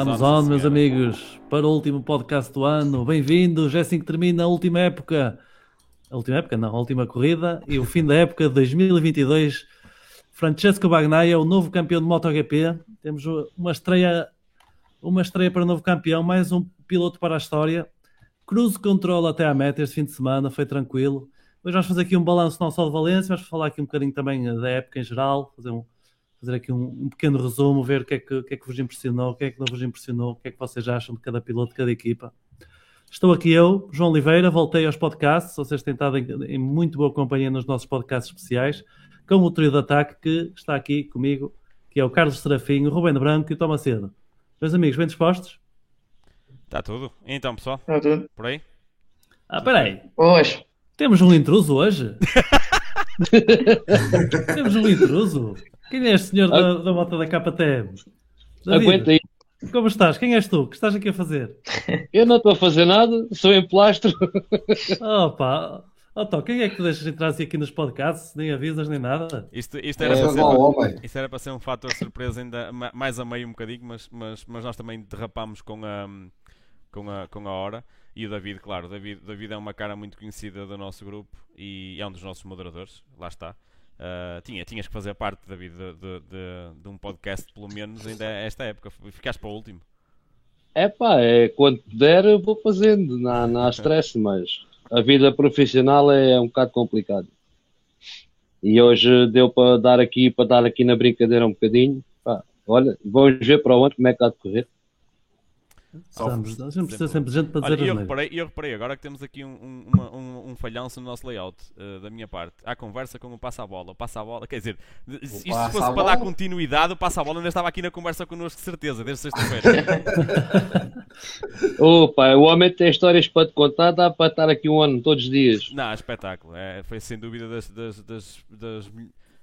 Estamos on, meus amigos, para o último podcast do ano. Bem-vindos, é assim que termina a última época. A última época, não, a última corrida e o fim da época de 2022. Francesco Bagnaia, o novo campeão de MotoGP. Temos uma estreia, uma estreia para o novo campeão, mais um piloto para a história. Cruze controle até à meta este fim de semana, foi tranquilo. Hoje vamos fazer aqui um balanço não só de Valência, mas falar aqui um bocadinho também da época em geral, fazer um, fazer aqui um, um, pequeno resumo, ver o que, é que, o que, é que vos impressionou, o que é que não vos impressionou, o que é que vocês acham de cada piloto, de cada equipa. Estou aqui eu, João Oliveira, voltei aos podcasts, vocês têm estado em, em muito boa companhia nos nossos podcasts especiais, com o trio de ataque que está aqui comigo, que é o Carlos Serafim, o Rubén Branco e o Tom Macedo. Meus amigos, bem dispostos? Está tudo. Então, pessoal? Está tudo. Por aí? Ah, peraí. Hoje. Temos um intruso hoje? Temos um intruso? Quem é este senhor da, da moto da KTM? Aguenta aí. Como estás? Quem és tu? O que estás aqui a fazer? Eu não estou a fazer nada, sou em plastro. Opa, oh, Tó, quem é que tu deixas entrar assim aqui nos podcasts? Nem avisas nem nada? Isto, isto, era, é, para ser, isto era para ser um fator surpresa ainda mais a meio um bocadinho, mas, mas, mas nós também derrapámos com a, com a, com a hora. E o David, claro, o David, David é uma cara muito conhecida do nosso grupo e é um dos nossos moderadores, lá está. Uh, tinha, tinhas que fazer parte, David, de, de, de, de, um podcast, pelo menos ainda esta época. Ficaste para o último. É pá, é, quando puder eu vou fazendo, não, não há stress, mas a vida profissional é um bocado complicado. E hoje deu para dar aqui, para dar aqui na brincadeira um bocadinho. Pá, olha, vamos ver para onde, como é que há de correr. Estamos, precisa sempre de gente para dizer Olha, eu reparei, eu reparei agora que temos aqui um, um, uma, um, um falhanço no nosso layout, uh, da minha parte. Há conversa com o passa-bola. O passa-bola, quer dizer, se isto fosse para dar continuidade, o passa-bola ainda estava aqui na conversa connosco, de certeza, desde sexta-feira. Opa, o homem tem histórias para te contar, dá para estar aqui um ano todos os dias. Não, espetáculo. É, foi sem dúvida das, das, das, das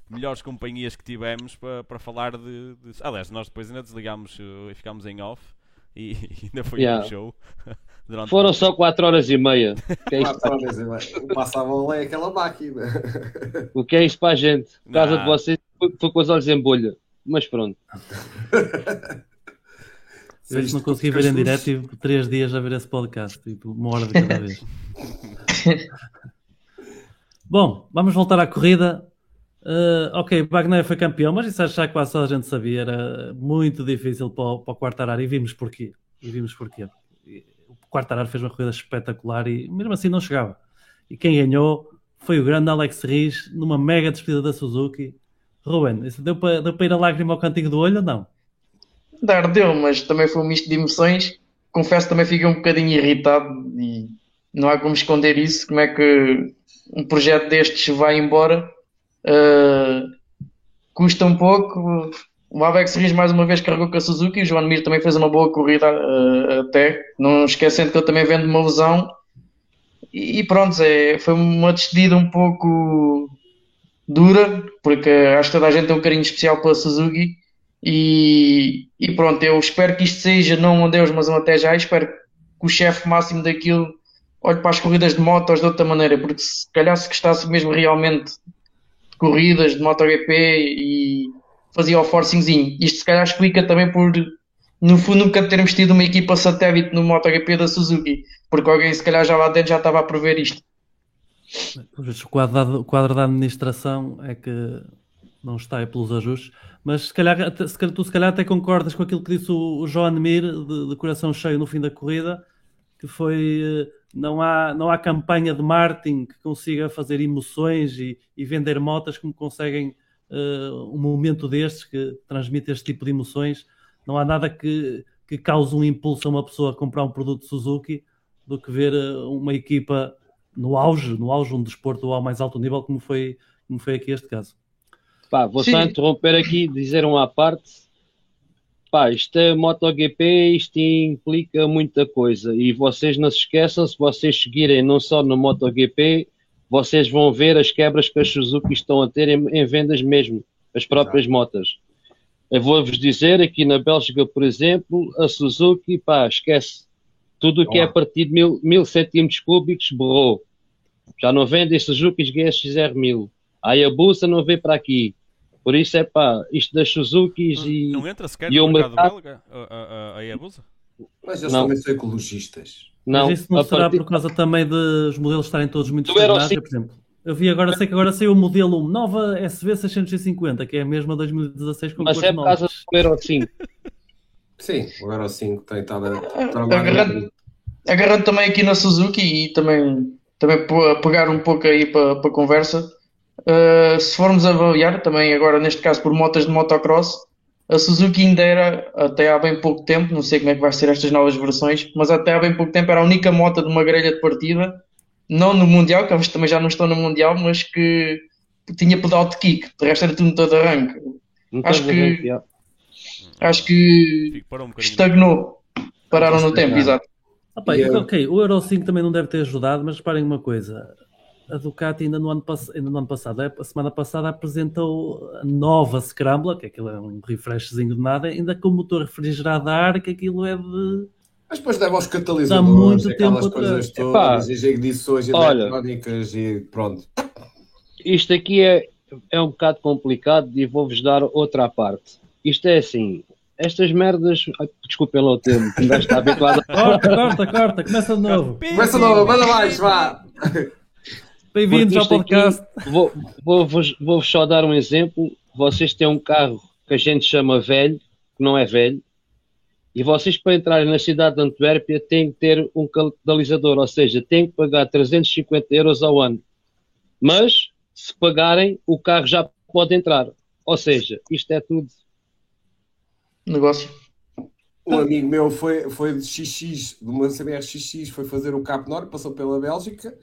melhores companhias que tivemos para, para falar de, de, Aliás, nós depois ainda desligámos uh, e ficámos em off e ainda foi yeah. um show. Foram só 4 horas e meia. É 4 horas e meia. O passavam lá é aquela máquina. O que é isso para a gente? Por causa de vocês, foi com os olhos em bolha. Mas pronto. Se não consegui ver em direto, tive 3 dias a ver esse podcast, tipo, uma hora de cada vez. Bom, vamos voltar à corrida. Uh, ok, Wagner foi campeão, mas isso já quase só a gente sabia, era muito difícil para o, para o Quartararo e vimos porquê. E vimos porquê. O Quartararo fez uma corrida espetacular e mesmo assim não chegava. E quem ganhou foi o grande Alex Riz numa mega despedida da Suzuki. Ruben, isso deu para, deu para ir a lágrima ao cantinho do olho ou não? Dar deu, mas também foi um misto de emoções. Confesso também fiquei um bocadinho irritado e não há como esconder isso. Como é que um projeto destes vai embora Uh, custa um pouco. O Avex Riz mais uma vez carregou com a Suzuki. O João Mir também fez uma boa corrida uh, até. Não esquecendo que ele também vende uma lesão. E, e pronto, é, foi uma despedida um pouco dura, porque acho que toda a gente tem um carinho especial pela Suzuki. E, e pronto, eu espero que isto seja não um Deus, mas um até já. Espero que o chefe máximo daquilo olhe para as corridas de motos de outra maneira, porque se calhar se gostasse mesmo realmente corridas de MotoGP e fazia o forcingzinho. Isto se calhar explica também por, no fundo, nunca termos tido uma equipa satélite no MotoGP da Suzuki, porque alguém se calhar já lá dentro já estava a prever isto. O quadro, quadro da administração é que não está aí pelos ajustes, mas se calhar, se tu se calhar até concordas com aquilo que disse o, o João Mir de, de coração cheio no fim da corrida, que foi eh, não há, não há campanha de marketing que consiga fazer emoções e, e vender motas como conseguem uh, um momento destes que transmite este tipo de emoções. Não há nada que, que cause um impulso a uma pessoa a comprar um produto Suzuki do que ver uh, uma equipa no auge, no auge, um desporto ao mais alto nível, como foi, como foi aqui este caso. Pá, vou Sim. só interromper aqui, dizer uma parte pá, isto é MotoGP, isto implica muita coisa. E vocês não se esqueçam, se vocês seguirem não só no MotoGP, vocês vão ver as quebras que as Suzuki estão a ter em, em vendas mesmo, as próprias Exato. motas. Eu vou-vos dizer, aqui na Bélgica, por exemplo, a Suzuki, pá, esquece. Tudo o que é a partir de mil, mil centímetros cúbicos borrou. Já não vendem Suzuki GSX-R1000. A Hayabusa não vem para aqui. Por isso é pá, isto das Suzukis não, e. Não entra sequer e no mercado, mercado belga a, a, a Yabusa? Mas eles não. também são ecologistas. Não, Mas isso não será partir... por causa também dos modelos estarem todos muito estagnados, por exemplo. Eu vi agora, sei que agora saiu o modelo nova SV 650, que é a mesma 2016 com Mas é por causa do Euro 5. Sim, o Euro 5 tem estado a agarrando, agarrando também aqui na Suzuki e também, também pegar um pouco aí para, para a conversa. Uh, se formos avaliar também agora neste caso por motas de motocross, a Suzuki ainda era, até há bem pouco tempo, não sei como é que vai ser estas novas versões, mas até há bem pouco tempo era a única moto de uma grelha de partida, não no Mundial, que eles também já não estão no Mundial, mas que tinha pedal de kick, de resto era tudo todo arranque. Acho que, acho que estagnou, pararam no tempo, exato. Opa, ok, o Euro 5 também não deve ter ajudado, mas reparem uma coisa, a Ducati ainda no ano, ainda no ano passado, a semana passada apresentou a nova Scrambler, que aquilo é um refreshzinho de nada, ainda com o motor refrigerado a ar, que aquilo é de... Mas depois leva aos catalisadores, muito aquelas tempo coisas todas, as ignições eletrónicas e pronto. Isto aqui é, é um bocado complicado e vou-vos dar outra parte. Isto é assim, estas merdas. Desculpem lá o termo, que ainda está habituado a. Corta, corta, corta, começa de novo. Começa de novo, manda mais, vá. Bem-vindos ao podcast. Aqui, vou, vou, vou, vou só dar um exemplo. Vocês têm um carro que a gente chama velho, que não é velho, e vocês para entrarem na cidade de Antuérpia têm que ter um catalisador, ou seja, têm que pagar 350 euros ao ano. Mas, se pagarem, o carro já pode entrar. Ou seja, isto é tudo. Negócio. Um amigo meu foi, foi de XX, de uma CBR XX, foi fazer o Cap Nord, passou pela Bélgica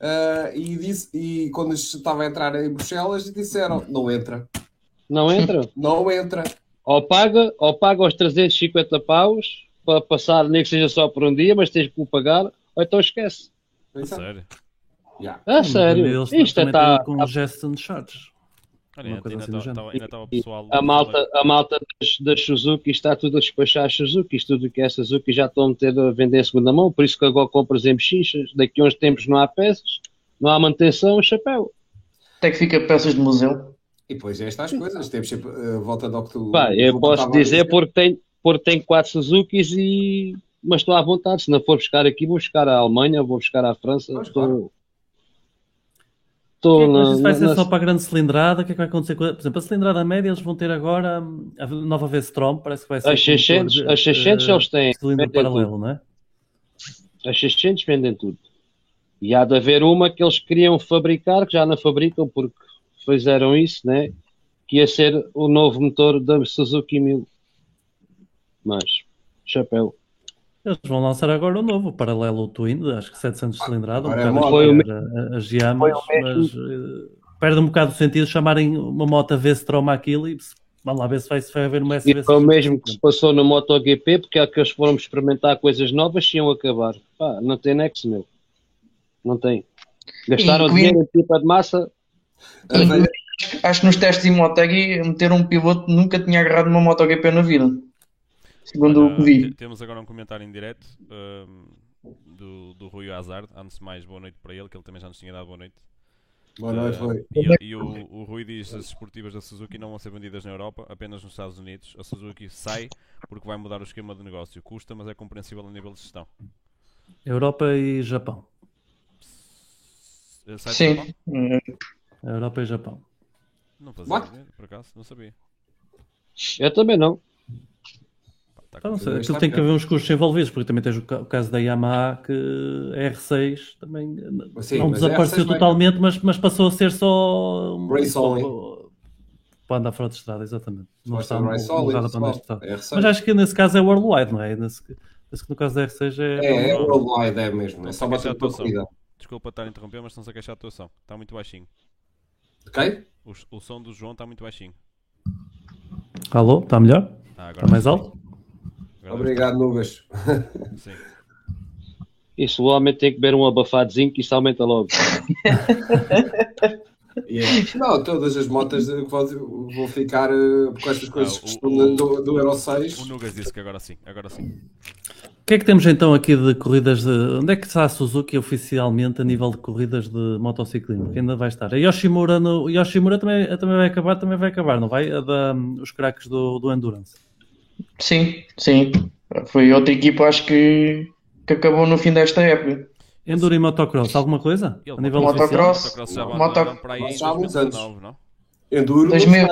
Uh, e, disse, e quando estava a entrar em Bruxelas, disseram: não entra. Não entra? Não entra. Ou paga, ou paga os 350 paus para passar, nem que seja só por um dia, mas tens que o pagar, ou então esquece. A sério? Yeah. Ah, sério? Isto está. Com tá... Jetson Charges. Ainda, estava pessoal. A malta, a malta das, das, Suzuki está tudo a despachar as Suzuki. Isto tudo que é Suzuki já estão a meter a vender em segunda mão. Por isso que agora compras em bochechas. Daqui a uns tempos não há peças, não há manutenção, chapéu. Até que fica peças de museu. E depois é estas coisas. Temos sempre uh, voltando ao que tu. Pá, eu posso dizer porque tenho, porque tenho quatro Suzukis e. Mas estou à vontade. Se não for buscar aqui, vou buscar a Alemanha, vou buscar a França. Pois, estou, claro Estou na, isso vai ser na... só para a grande cilindrada? O que é que vai acontecer? Com... Por exemplo, a cilindrada média eles vão ter agora a nova V-Strom, parece que vai ser. As 600, de, as 600 uh, eles têm. Cilindro paralelo, tudo. não é? As 600 vendem tudo. E há de haver uma que eles queriam fabricar, que já não fabricam porque fizeram isso, né? Que ia ser o novo motor da Suzuki 1000. Mas, chapéu. Eles vão lançar agora o novo, o paralelo Twin, acho que 700 cilindrada, um é foi o as Yamas, mas uh, perde um bocado o sentido chamarem uma moto V-Strom aquilo e vamos lá ver se vai, se vai haver uma SV. E foi o mesmo que se passou no MotoGP, porque é que eles foram experimentar coisas novas e iam acabar. Pá, não tem nexo, meu. Não tem. Gastaram e, dinheiro em pipa de massa. Acho que nos testes em Motegi meter um piloto nunca tinha agarrado uma MotoGP na vida segundo Olha, o que vi. Temos agora um comentário em direto um, do, do Rui Hazard. Antes de mais, boa noite para ele, que ele também já nos tinha dado boa noite. Boa noite, Rui. Uh, e, e o, o, Rui diz que as esportivas da Suzuki não vão ser vendidas na Europa, apenas nos Estados Unidos. A Suzuki sai porque vai mudar o esquema de negócio. Custa, mas é compreensível a nível de gestão. Europa e Japão. Sai Sim. Japão? Europa e Japão. Não fazia, por acaso, não sabia. Eu também não. Tá então, sei, aquilo tem que haver uns custos envolvidos, porque também tens o, caso da Yamaha que a R6 também Sim, não desapareceu totalmente, vai... mas, mas passou a ser só um, Race para andar fora de estrada, exatamente. Não está para andar de estrada. Mas acho que nesse caso é worldwide, não é? Nesse, nesse que no caso da R6 é. É, é worldwide, é mesmo. É só bater a corrida. Desculpa estar a interromper, mas estão-se a queixar a atuação. Está muito baixinho. Ok? O, o som do João está muito baixinho. Alô, está melhor? Ah, está mais alto? Obrigado, Nugas. Sim. Isso, o homem tem que beber um abafadozinho que isso aumenta logo. Yeah. Não, todas as motas vão ficar uh, com estas coisas ah, o, o, do, do Euro 6. O Nugas disse que agora sim, agora sim. que é que temos então aqui de corridas de. Onde é que está a Suzuki oficialmente a nível de corridas de motociclismo? Que ainda vai estar. A Yoshimura, no... Yoshimura também, também vai acabar, também vai acabar, não vai? A da, os craques do, do Endurance. Sim, sim. Foi outra equipa, acho que, que acabou no fim desta época. Enduro e motocross, alguma coisa? a nível motocross? Motocross, para aí já há alguns anos. Não? Enduro, 2000,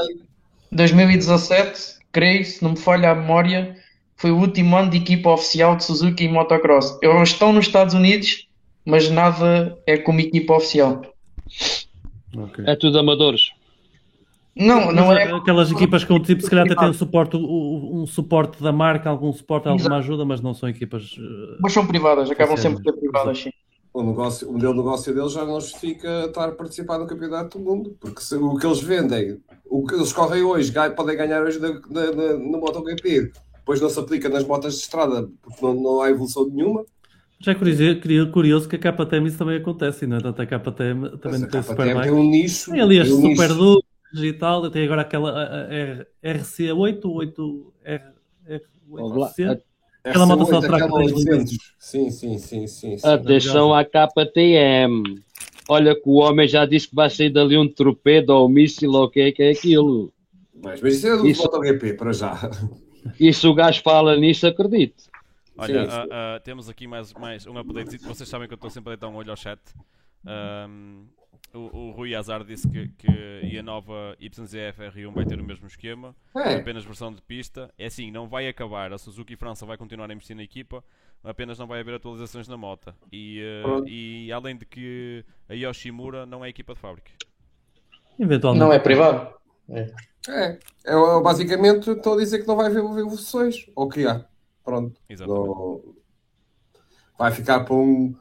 2017, creio, se não me falha a memória, foi o último ano de equipa oficial de Suzuki em motocross. Eles estão nos Estados Unidos, mas nada é como equipa oficial. Okay. É tudo amadores. Não, não é. Aquelas equipas com tipo, se calhar até têm um suporte, um suporte da marca, algum suporte, alguma ajuda, mas não são equipas. Eh, mas são privadas, acabam sempre por ser privadas, sim. O, negócio, o modelo de negócio deles já não justifica estar a participar no Campeonato do Mundo, porque se, o que eles vendem, o que eles correm hoje, podem ganhar hoje na, na, na, no MotoGP, depois não se aplica nas motas de estrada, porque não, não há evolução nenhuma. Já é curioso, curioso que a KTM isso também acontece, não é? Tanto a KTM também não tem super tem um nicho. Tem ali as um super dúvidas e tal, tem agora aquela RC8, 8, R, R8C. Aquela moto só traga Sim, sim, sim, sim. Atenção à KTM. Olha que o homem já disse que vai sair dali um torpedo ou um míssil ou o que é que é aquilo. Mas, mas isso é do isso... MotoGP, para já. E se o gajo fala nisso, acredito. Olha, sim, sim. Uh, uh, temos aqui mais, mais um update. Vocês sabem que eu estou sempre a dar um olho ao chat. Um, o, o, Rui Azar disse que, que a nova YZF R1 vai ter o mesmo esquema, é. apenas versão de pista. É assim, não vai acabar. A Suzuki França vai continuar a investir na equipa, apenas não vai haver atualizações na moto. E, uh, e além de que a Yoshimura não é equipa de fábrica. Eventualmente. Não é privado. É. É, é, basicamente estou a dizer que não vai haver evoluções. Ou que há. Pronto. Não... Vai ficar para um.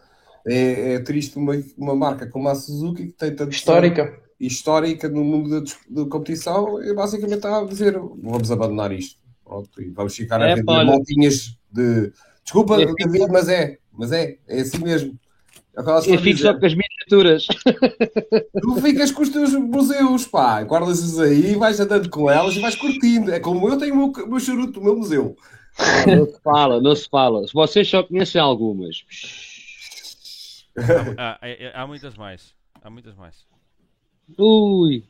É, é triste uma, uma marca como a Suzuki que tem tanto. Histórica. Histórica no mundo da, competição e basicamente está a dizer vamos abandonar isto. Pronto, e vamos ficar é, a vender montinhas de. Desculpa, é, David, mas é, mas é, é assim mesmo. Eu fico só com as miniaturas. Tu ficas com os teus museus, pá. Guardas-os aí, vais andando com elas e vais curtindo. É como eu tenho o meu, meu charuto do meu museu. Não se fala, não se fala. Vocês só conhecem algumas. Há, há, há muitas mais. Há muitas mais. Ui.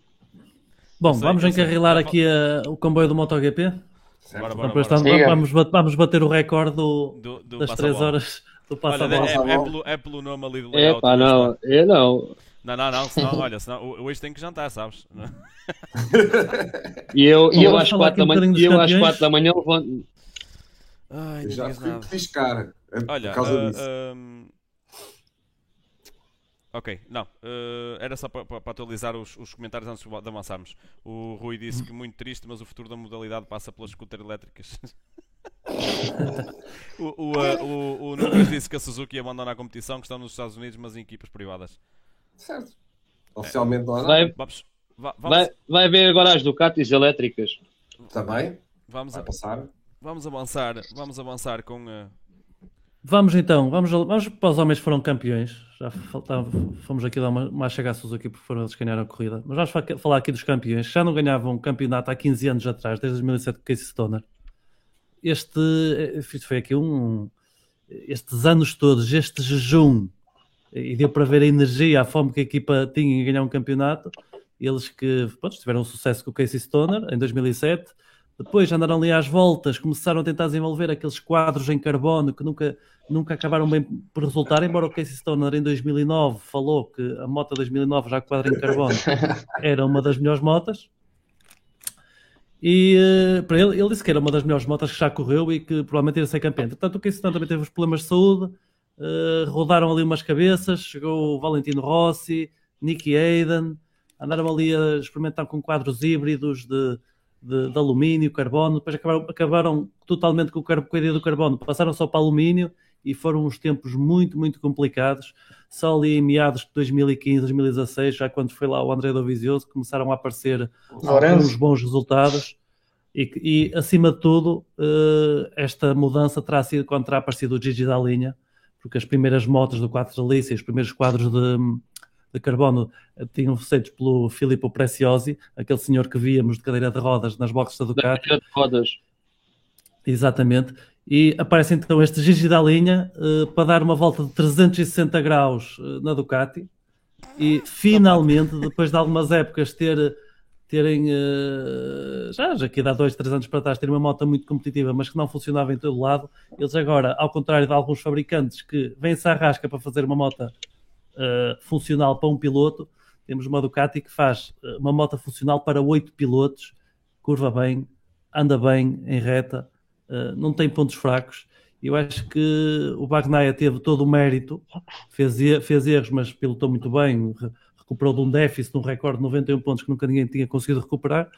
Bom, sei, vamos encarrilar aqui a, o comboio do MotoGP? Bora, bora, bora. Vamos, vamos, bater o recorde do, do, do das 3 horas do passa olha, é, é, pelo, é pelo nome ali do layout. É pá, não, eu não. Não, não, não, senão, olha, senão, hoje tenho que jantar, sabes? e eu, e eu às 4 da manhã, eu às 4 da manhã levanto. Ai, já fui piscar. Olha, por causa uh, disso. Um... Ok, não. Uh, era só para atualizar os, os, comentários antes de avançarmos. O Rui disse que muito triste, mas o futuro da modalidade passa pelas scooter elétricas. o, o, uh, o, o Nunes disse que a Suzuki abandona a competição, que estão nos Estados Unidos, mas em equipas privadas. Certo. Oficialmente é. não há vai, vamos, vamos, vai, vai haver agora as Ducatis elétricas. Também. Vamos vai a, passar. Vamos avançar. Vamos avançar com. Uh... Vamos então, vamos, vamos para os homens que foram campeões. Já faltava, fomos aqui dar uma, uma chega a Suzuki porque foram eles que ganharam a corrida. Mas vamos falar aqui dos campeões. Já não ganhavam um campeonato há 15 anos atrás, desde 2007 com Casey Stoner. Este eh, foi aqui um. Estes anos todos, este jejum e deu para ver a energia, a fome que a equipa tinha em ganhar um campeonato. Eles que pronto, tiveram sucesso com o Casey Stoner em 2007, depois andaram ali às voltas, começaram a tentar desenvolver aqueles quadros em carbono que nunca, nunca acabaram bem por resultar, embora o Casey Stoner em 2009 falou que a moto 2009 já quadro em carbono era uma das melhores motas. E uh, para ele, ele disse que era uma das melhores motas que já correu e que provavelmente ia ser campeão. Portanto, o Casey Stoner também teve os problemas de saúde, uh, rodaram ali umas cabeças, chegou o Valentino Rossi, Nicky Hayden, andaram ali a experimentar com quadros híbridos de, de, de alumínio, carbono, depois acabaram, acabaram totalmente com, o, com a ideia do carbono, passaram só para alumínio e foram uns tempos muito, muito complicados. Só ali em meados de 2015, 2016, já quando foi lá o André Dovizioso, começaram a aparecer alguns bons resultados. E, e, acima de tudo, uh, esta mudança terá sido quando terá aparecido o Gigi da linha, porque as primeiras motos do 4 Alice e os primeiros quadros de, de carbono eh, tinham feitos pelo Filippo Preciosi, aquele senhor que víamos de cadeira de rodas nas boxes da Ducati. De rodas. Exatamente. E aparece então este Gigi da linha uh, para dar uma volta de 360 graus uh, na Ducati. E finalmente, depois de algumas épocas ter, terem uh, já, já que há dois, três anos para trás, ter uma moto muito competitiva, mas que não funcionava em todo lado, eles agora, ao contrário de alguns fabricantes que vêm-se à rasca para fazer uma moto funcional para um piloto, temos uma Ducati que faz uma moto funcional para oito pilotos, curva bem, anda bem em reta uh, não tem pontos fracos. Eu acho que o Bagnaia teve todo o mérito, fez, fez erros, mas pilotou muito bem, recuperou de um déficit, de um recorde de 91 pontos que nunca ninguém tinha conseguido recuperar.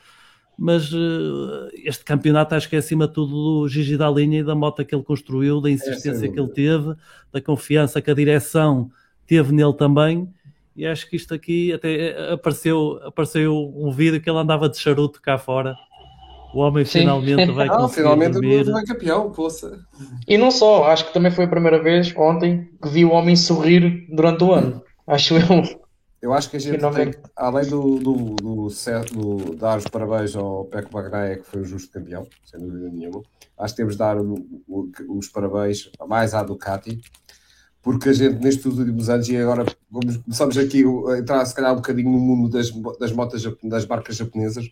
Mas uh, este campeonato acho que é acima de tudo do Gigi da linha e da moto que ele construiu, da insistência é, que ele teve, da confiança que a direção teve nele também. E acho que isto aqui até eh, apareceu, apareceu um vídeo que ele andava de charuto cá fora o homem Sim. finalmente vai ah, finalmente dormir. vai campeão, poça. E não só, acho que também foi a primeira vez ontem que vi o homem sorrir durante o ano. Acho eu. Eu acho que a gente tem, além do, do, do, do, dar os parabéns ao Peco Bagnaia, que foi o justo campeão, sem dúvida nenhuma, acho que temos de dar o, o, os parabéns mais à Ducati, porque a gente nestes últimos anos, e agora vamos, começamos aqui a entrar se calhar um bocadinho no mundo das, das motas, das marcas japonesas,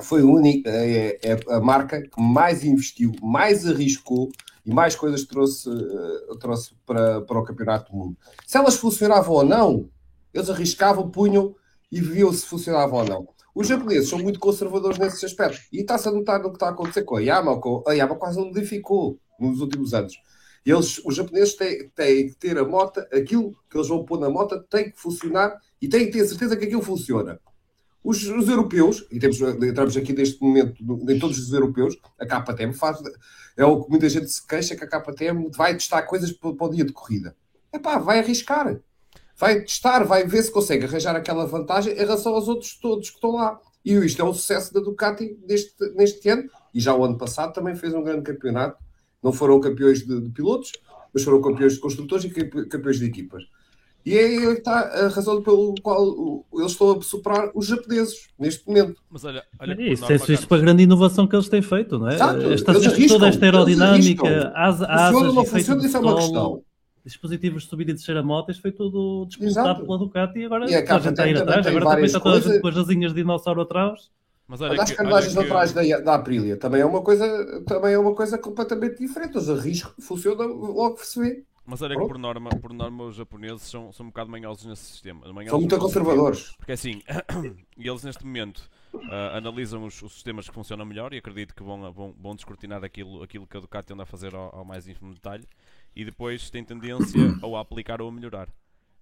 foi única, é, é, a marca que mais investiu, mais arriscou e mais coisas trouxe, uh, trouxe para, para o Campeonato do Mundo. Se elas funcionavam ou não, eles arriscavam, punham e viam se funcionavam ou não. Os japoneses são muito conservadores nesse aspecto. E está-se a notar no que está a acontecer com a Yamaha. A Yamaha quase não modificou nos últimos anos. Eles, os japoneses têm, têm que ter a moto, aquilo que eles vão pôr na moto tem que funcionar e têm que ter certeza que aquilo funciona. Os, os, europeus, e temos, entramos aqui neste momento em todos os europeus, a KTM faz. É o que muita gente se queixa que a KTM vai testar coisas para, para o dia de corrida. É pá, vai arriscar. Vai testar, vai ver se consegue arranjar aquela vantagem em relação aos outros todos que estão lá. E isto é o sucesso da Ducati neste, neste ano. E já o ano passado também fez um grande campeonato. Não foram campeões de, de pilotos, mas foram campeões de construtores e campeões de equipas. E é aí está a razão pelo qual eles estão a superar os japoneses neste momento. Mas olha, olha isso, é isso para a grande inovação que eles têm feito, não é? Exato, esta, arriscam, toda esta aerodinâmica, asas, funciona, não funciona, isso é uma questão. Dispositivos de subida e descer a moto, isto foi tudo disputado pela Ducati e agora e a, a gente está a ir atrás. Agora também está toda a gente com as asinhas de dinossauro atrás. Mas olha, as carruagens que... atrás da, da Aprilia também é uma coisa também é uma coisa completamente diferente. Os arriscos funcionam logo que se vê. Mas olha que por norma, por norma os japoneses são, são um bocado manhosos nesse sistema. Manhosos são muito conservadores. Porque assim, eles neste momento uh, analisam os, os, sistemas que funcionam melhor e acredito que vão, vão, vão descortinar aquilo, aquilo que a Ducati anda a fazer ao, ao mais ínfimo detalhe e depois tem tendência ou a aplicar ou a melhorar.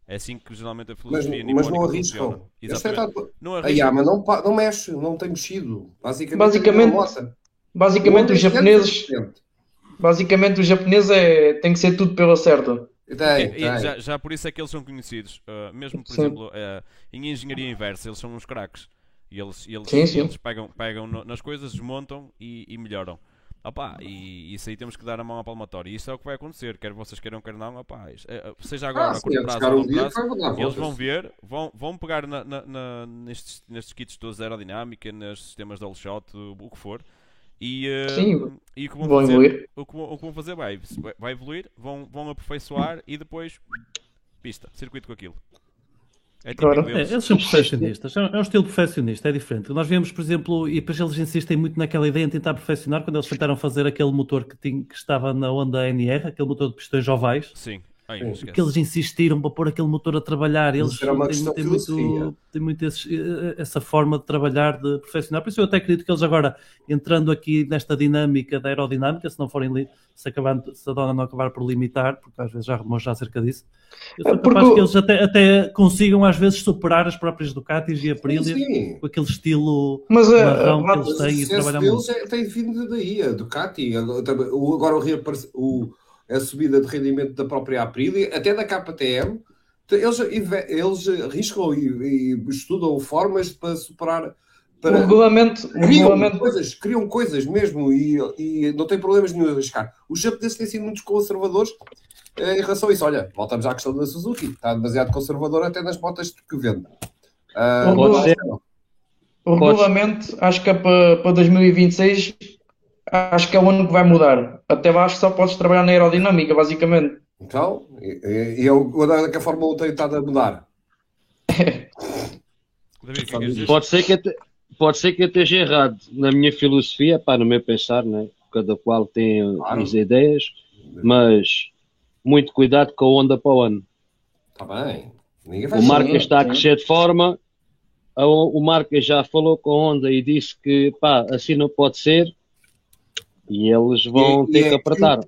É assim que geralmente a filosofia Mas, mas não arriscam. Exatamente. Tá... Não arriscam. A Yama não, não mexe, não tem mexido. Basicamente, basicamente, basicamente os japoneses Basicamente, o japonês é, tem que ser tudo pela certa. Tem, tem. Já, já, por isso é que eles são conhecidos. Uh, mesmo, por sim. exemplo, uh, em engenharia inversa, eles são uns craques. E eles, eles, sim, sim. eles pegam, pegam no, nas coisas, desmontam e, e melhoram. Opa, e isso aí temos que dar a mão à palmatória. E isso é o que vai acontecer, quer vocês queiram, quer não. Opa, é, seja agora, ah, a curto prazo, um prazo eles vão ver, vão, vão pegar na, na, na, nestes, nestes kits todos aerodinâmica, nestes sistemas de all shot, o, o que for, e, uh, Sim, e o que vão, vão fazer, evoluir. O que, o que vão fazer vai, vai evoluir, vão, vão aperfeiçoar e depois pista, circuito com aquilo. É claro. É, eles são perfeccionistas, é um estilo perfeccionista, é diferente. Nós vemos, por exemplo, e depois eles insistem muito naquela ideia de tentar perfeccionar quando eles tentaram fazer aquele motor que, tinha, que estava na onda NR, aquele motor de pistões ovais. Sim. Ai, que eles insistiram para pôr aquele motor a trabalhar. Eles têm, têm, muito, têm muito esse, eh, essa forma de trabalhar, de profissional. Por isso eu até acredito que eles agora, entrando aqui nesta dinâmica da aerodinâmica, se não forem se, acabando, se a dona não acabar por limitar, porque às vezes já remou já acerca disso, eu sou capaz porque... que eles até, até consigam às vezes superar as próprias Ducatis e Aprilia com aquele estilo mas, uh, marrão que eles têm e trabalham muito. É, tem vindo daí, a Ducati. Agora o, o a subida de rendimento da própria Aprilia, até da KTM, eles, eles arriscam e, e estudam formas para superar. Para... O regulamento, criam, regulamento... Coisas, criam coisas mesmo e, e não tem problemas nenhum a arriscar. Os japoneses têm sido muito conservadores eh, em relação a isso. Olha, voltamos à questão da Suzuki. Está demasiado conservador até nas motas que vende. Uh, o, regulamento, o regulamento, acho que é para, para 2026 acho que é o único que vai mudar. Até lá acho que só podes trabalhar na aerodinâmica, basicamente. Então, e, e é que a Fórmula 1 tem estado a mudar? pode, ser que até, pode ser que eu esteja errado na minha filosofia, pá, no meu pensar, né? cada qual tem claro. as ideias, mas muito cuidado com a onda para o ano. Está bem. o Marques está a crescer de forma. O Marques já falou com a onda e disse que pá, assim não pode ser e eles vão e, ter e que é apertar.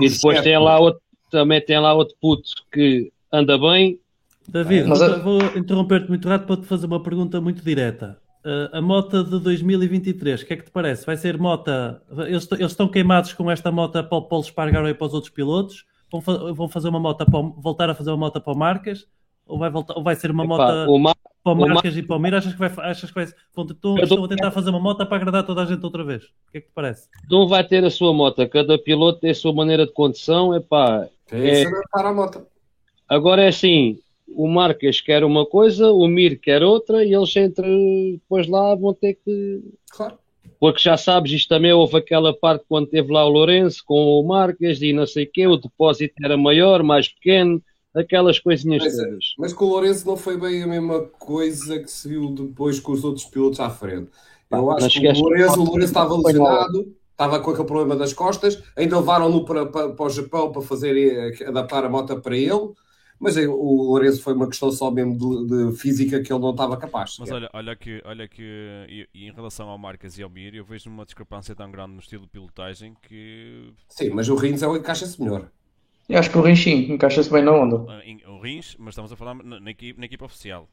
e depois tem lá outro, também tem lá outro puto que anda bem. David, Mas, vou, vou interromper-te muito rápido para te fazer uma pergunta muito direta. Uh, a moto de 2023, o que é que te parece? Vai ser mota. Eles, eles estão queimados com esta moto para o Paulo Espargaro e para os outros pilotos? Vão, fa vão fazer uma moto para voltar a fazer uma moto para o Marcas? Ou vai, voltar, ou vai ser uma moto para o Marcas o e para o Mir? Achas que vai, achas que vai, vão, estão, estão a tentar fazer uma moto para agradar toda a gente outra vez? O que é que te parece? Não vai ter a sua moto, cada piloto tem a sua maneira de condução. Epá, é, é, a moto. Agora é assim, o Marques quer uma coisa, o Mir quer outra, e eles entre depois lá vão ter que. Claro. Porque já sabes, isto também houve aquela parte quando teve lá o Lourenço com o Marques e não sei o quê, o depósito era maior, mais pequeno, aquelas coisinhas mas, todas. Mas com o Lourenço não foi bem a mesma coisa que se viu depois com os outros pilotos à frente. Eu acho que o Lourenço, o Lourenço estava lesionado, estava com aquele problema das costas, ainda levaram-no para, para, para o Japão para fazer eh, adaptar a moto para ele mas é, o Lourenço foi uma questão só mesmo de, de física que ele não estava capaz. Mas olha, olha que, olha que e, e em relação ao Marcas e ao Mir, eu vejo uma discrepância tão grande no estilo de pilotagem que. Sim, mas o Rins é o encaixa-se melhor. Eu acho que o Rins sim, encaixa-se bem na onda. Ah, o Rins, mas estamos a falar na, na, equipe, na equipe oficial.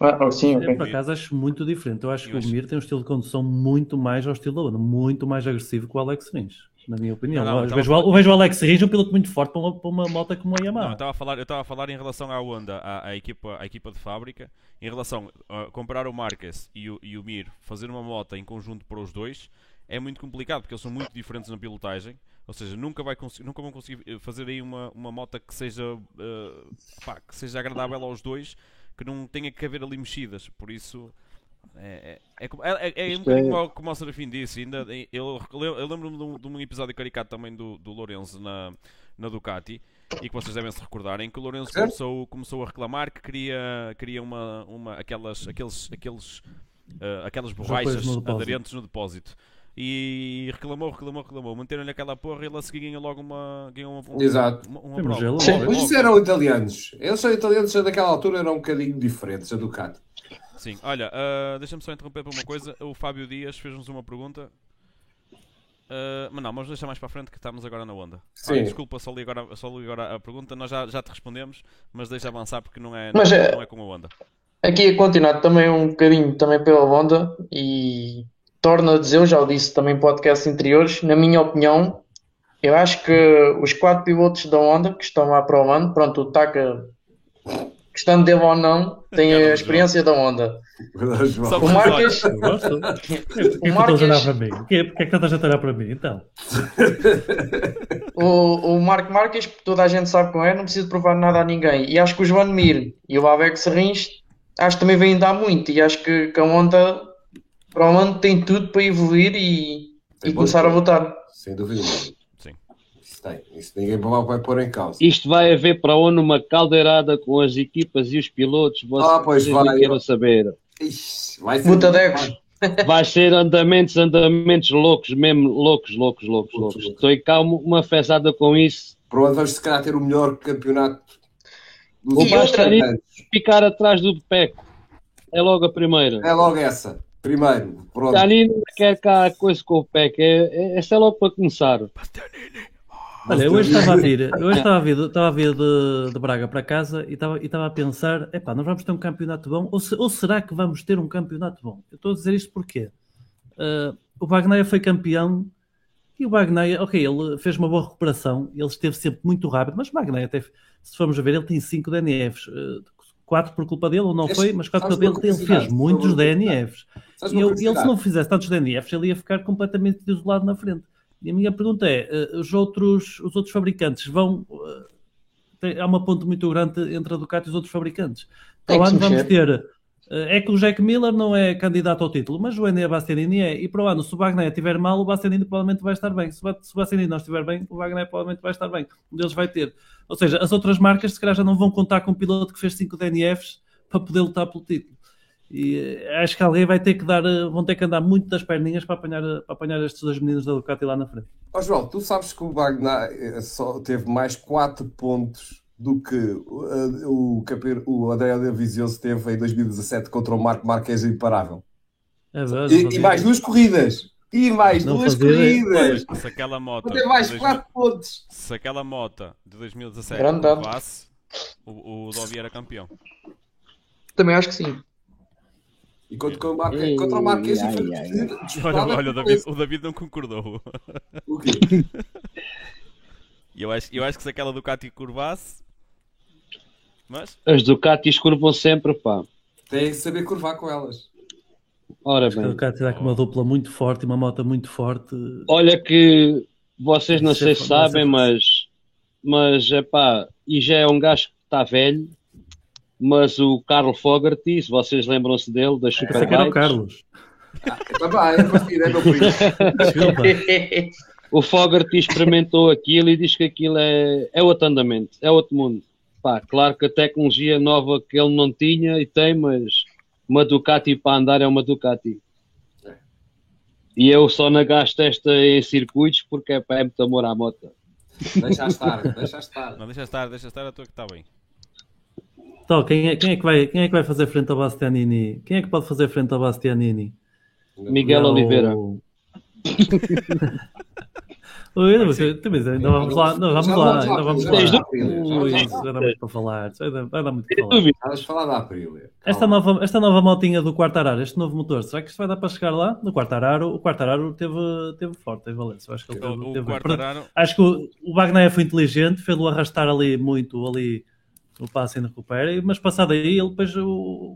Ah, oh, sim, okay. Eu, por acaso acho muito diferente. Eu acho eu que acho... o Mir tem um estilo de condução muito mais ao estilo da onda, muito mais agressivo que o Alex Rins na minha opinião. Não, não, eu, vejo, eu, vejo, o Alex Rins um piloto muito forte para uma, para uma moto como a Yamaha. Não, eu estava a falar, eu estava a falar em relação à Honda, à, à, equipa, à equipa de fábrica, em relação a comparar o Marques e o, e o Mir, fazer uma moto em conjunto para os dois, é muito complicado porque eles são muito diferentes na pilotagem. Ou seja, nunca, vai nunca vão conseguir eh, fazer aí uma, uma moto que seja, uh, pá, que seja agradável aos dois, que não tenha que haver ali mexidas. Por isso, é, é, é, é, é um bocadinho como, como o Serafim disse. Ainda, eu, eu lembro-me de, um, de um episódio caricato também do, do Lourenço na, na Ducati e que vocês devem se recordar, em que o Lourenço começou, começou a reclamar que queria, queria uma, uma, aquelas, aqueles, aqueles, uh, aquelas borrachas no aderentes no depósito. E reclamou, reclamou, reclamou. Manteram-lhe aquela porra e ele a seguir ganha logo uma. Ganha uma, uma Exato. Uma, uma prova. Sim, mas isso eram italianos. Eles são italianos, daquela altura eram um bocadinho diferentes a Ducati. Sim, olha, uh, deixa-me só interromper por uma coisa. O Fábio Dias fez-nos uma pergunta. Uh, mas não, vamos deixar mais para a frente que estamos agora na onda. Sim. Ah, desculpa, só li, agora, só li agora a pergunta. Nós já, já te respondemos, mas deixa avançar porque não é, mas, não, é, não é com a onda. Aqui a continuar também um bocadinho também pela onda e torno a dizer, eu já o disse também em podcasts anteriores, na minha opinião, eu acho que os quatro pilotos da Honda que estão lá para o ano, pronto, o Taka estando dele ou não, tem a experiência da onda. O Marques. O Marques. Porquê é que estás a olhar para mim? Então. o, o Marco Marques, toda a gente sabe como é, não precisa provar nada a ninguém. E acho que o João Mir e o Alex Rins, acho que também vêm dar muito. E acho que, que a onda, para o ano, tem tudo para evoluir e, e começar a votar. Sem dúvida tem. Isso ninguém vai pôr em causa. Isto vai haver para onde uma caldeirada com as equipas e os pilotos. Vocês ah, pois vai. Quero saber. Ixi, vai ser. Vai ser andamentos, andamentos loucos, mesmo loucos, loucos, loucos, loucos. Estou em calmo, uma fezada com isso. Pronto, vamos se calhar ter o melhor campeonato o Bastarini ficar atrás do Peco. É logo a primeira. É logo essa. Primeiro. Pronto. Bastianini quer cá coisa com o Peco. É, é, essa é logo para começar. Olha, hoje estava a vir, hoje estava a vir, estava a vir de, de Braga para casa e estava, e estava a pensar, epá, nós vamos ter um campeonato bom, ou, se, ou será que vamos ter um campeonato bom? Eu estou a dizer isto porque uh, o Wagner foi campeão e o Wagner, ok, ele fez uma boa recuperação, ele esteve sempre muito rápido, mas o Wagner até, se formos a ver, ele tem 5 DNFs, uh, 4 por culpa dele, ou não foi, mas 4 por culpa dele, ele fez muitos DNFs. E ele, ele, se não fizesse tantos DNFs, ele ia ficar completamente isolado na frente. E a minha pergunta é: eh, os outros, os outros fabricantes vão. Eh, há uma ponte muito grande entre a Ducati e os outros fabricantes. Para o ano vamos ter Eh, é que o Jack Miller não é candidato ao título, mas o Enea Bastianini é. E para o ano, se o Wagner estiver mal, o Bastianini provavelmente vai estar bem. Se o Bastianini não estiver bem, o Wagner provavelmente vai estar bem. Um deles vai ter. Ou seja, as outras marcas se calhar já não vão contar com um piloto que fez 5 DNFs para poder lutar pelo título. E eh, acho que alguém vai ter que dar, eh, vão ter que andar muito das perninhas para apanhar, para apanhar estes dois meninos da Ducati lá na frente. Ó João, tu sabes que o Wagner só teve mais 4 pontos do que uh, o, o André Vizioso teve em 2017 contra o Marco Marques imparável. É verdade, e, e, mais duas corridas. E mais não duas corridas. Se aquela moto. Ter mais 4 pontos. Se aquela moto de 2017 levasse, o, o Dobby era campeão. Também acho que sim. E contra, o Marque, contra o Marquês foi Olha, olha o, David, o David não concordou. O quê? eu, acho, eu acho que se aquela Ducati curvasse, mas... As Ducatis curvam sempre, pá. Tem que saber curvar com elas. Ora bem. A Ducati dá com uma dupla muito forte e uma moto muito forte. Olha que vocês não sei se sabem, mas, mas é pá, e já é um gajo que está velho, mas o Carlos Fogarty, se vocês lembram-se dele, da Super Esse era o Carlos. Ah, tá é meu primo. o Fogarty experimentou aquilo e diz que aquilo é, é outro andamento, é outro mundo. Pá, claro que a tecnologia nova que ele não tinha e tem, mas uma Ducati para andar é uma Ducati. E eu só não gasto esta em circuitos porque é, é muito amor à moto. Deixa estar, deixa estar. Não, deixa estar, deixa estar, a tua que está bem. Então, quem é, quem, é que vai, quem é que vai fazer frente ao Bastianini? Quem é que pode fazer frente ao Bastianini? Miguel Oliveira. Oi, não, ainda vamos lá, não, vamos lá, ainda vamos lá. Ui, vai dar muito para falar, vai dar muito para falar. Vamos falar da Aprilia. Esta nova, esta nova motinha do Quartararo, este novo motor, será que isto vai dar para chegar lá? No Quartararo, o Quartararo teve, teve forte em Valência. Acho que ele teve, teve Quartararo... Acho que o, o Wagner foi inteligente, fez-o arrastar ali muito, ali no passo e recupera, mas passado aí, ele depois o,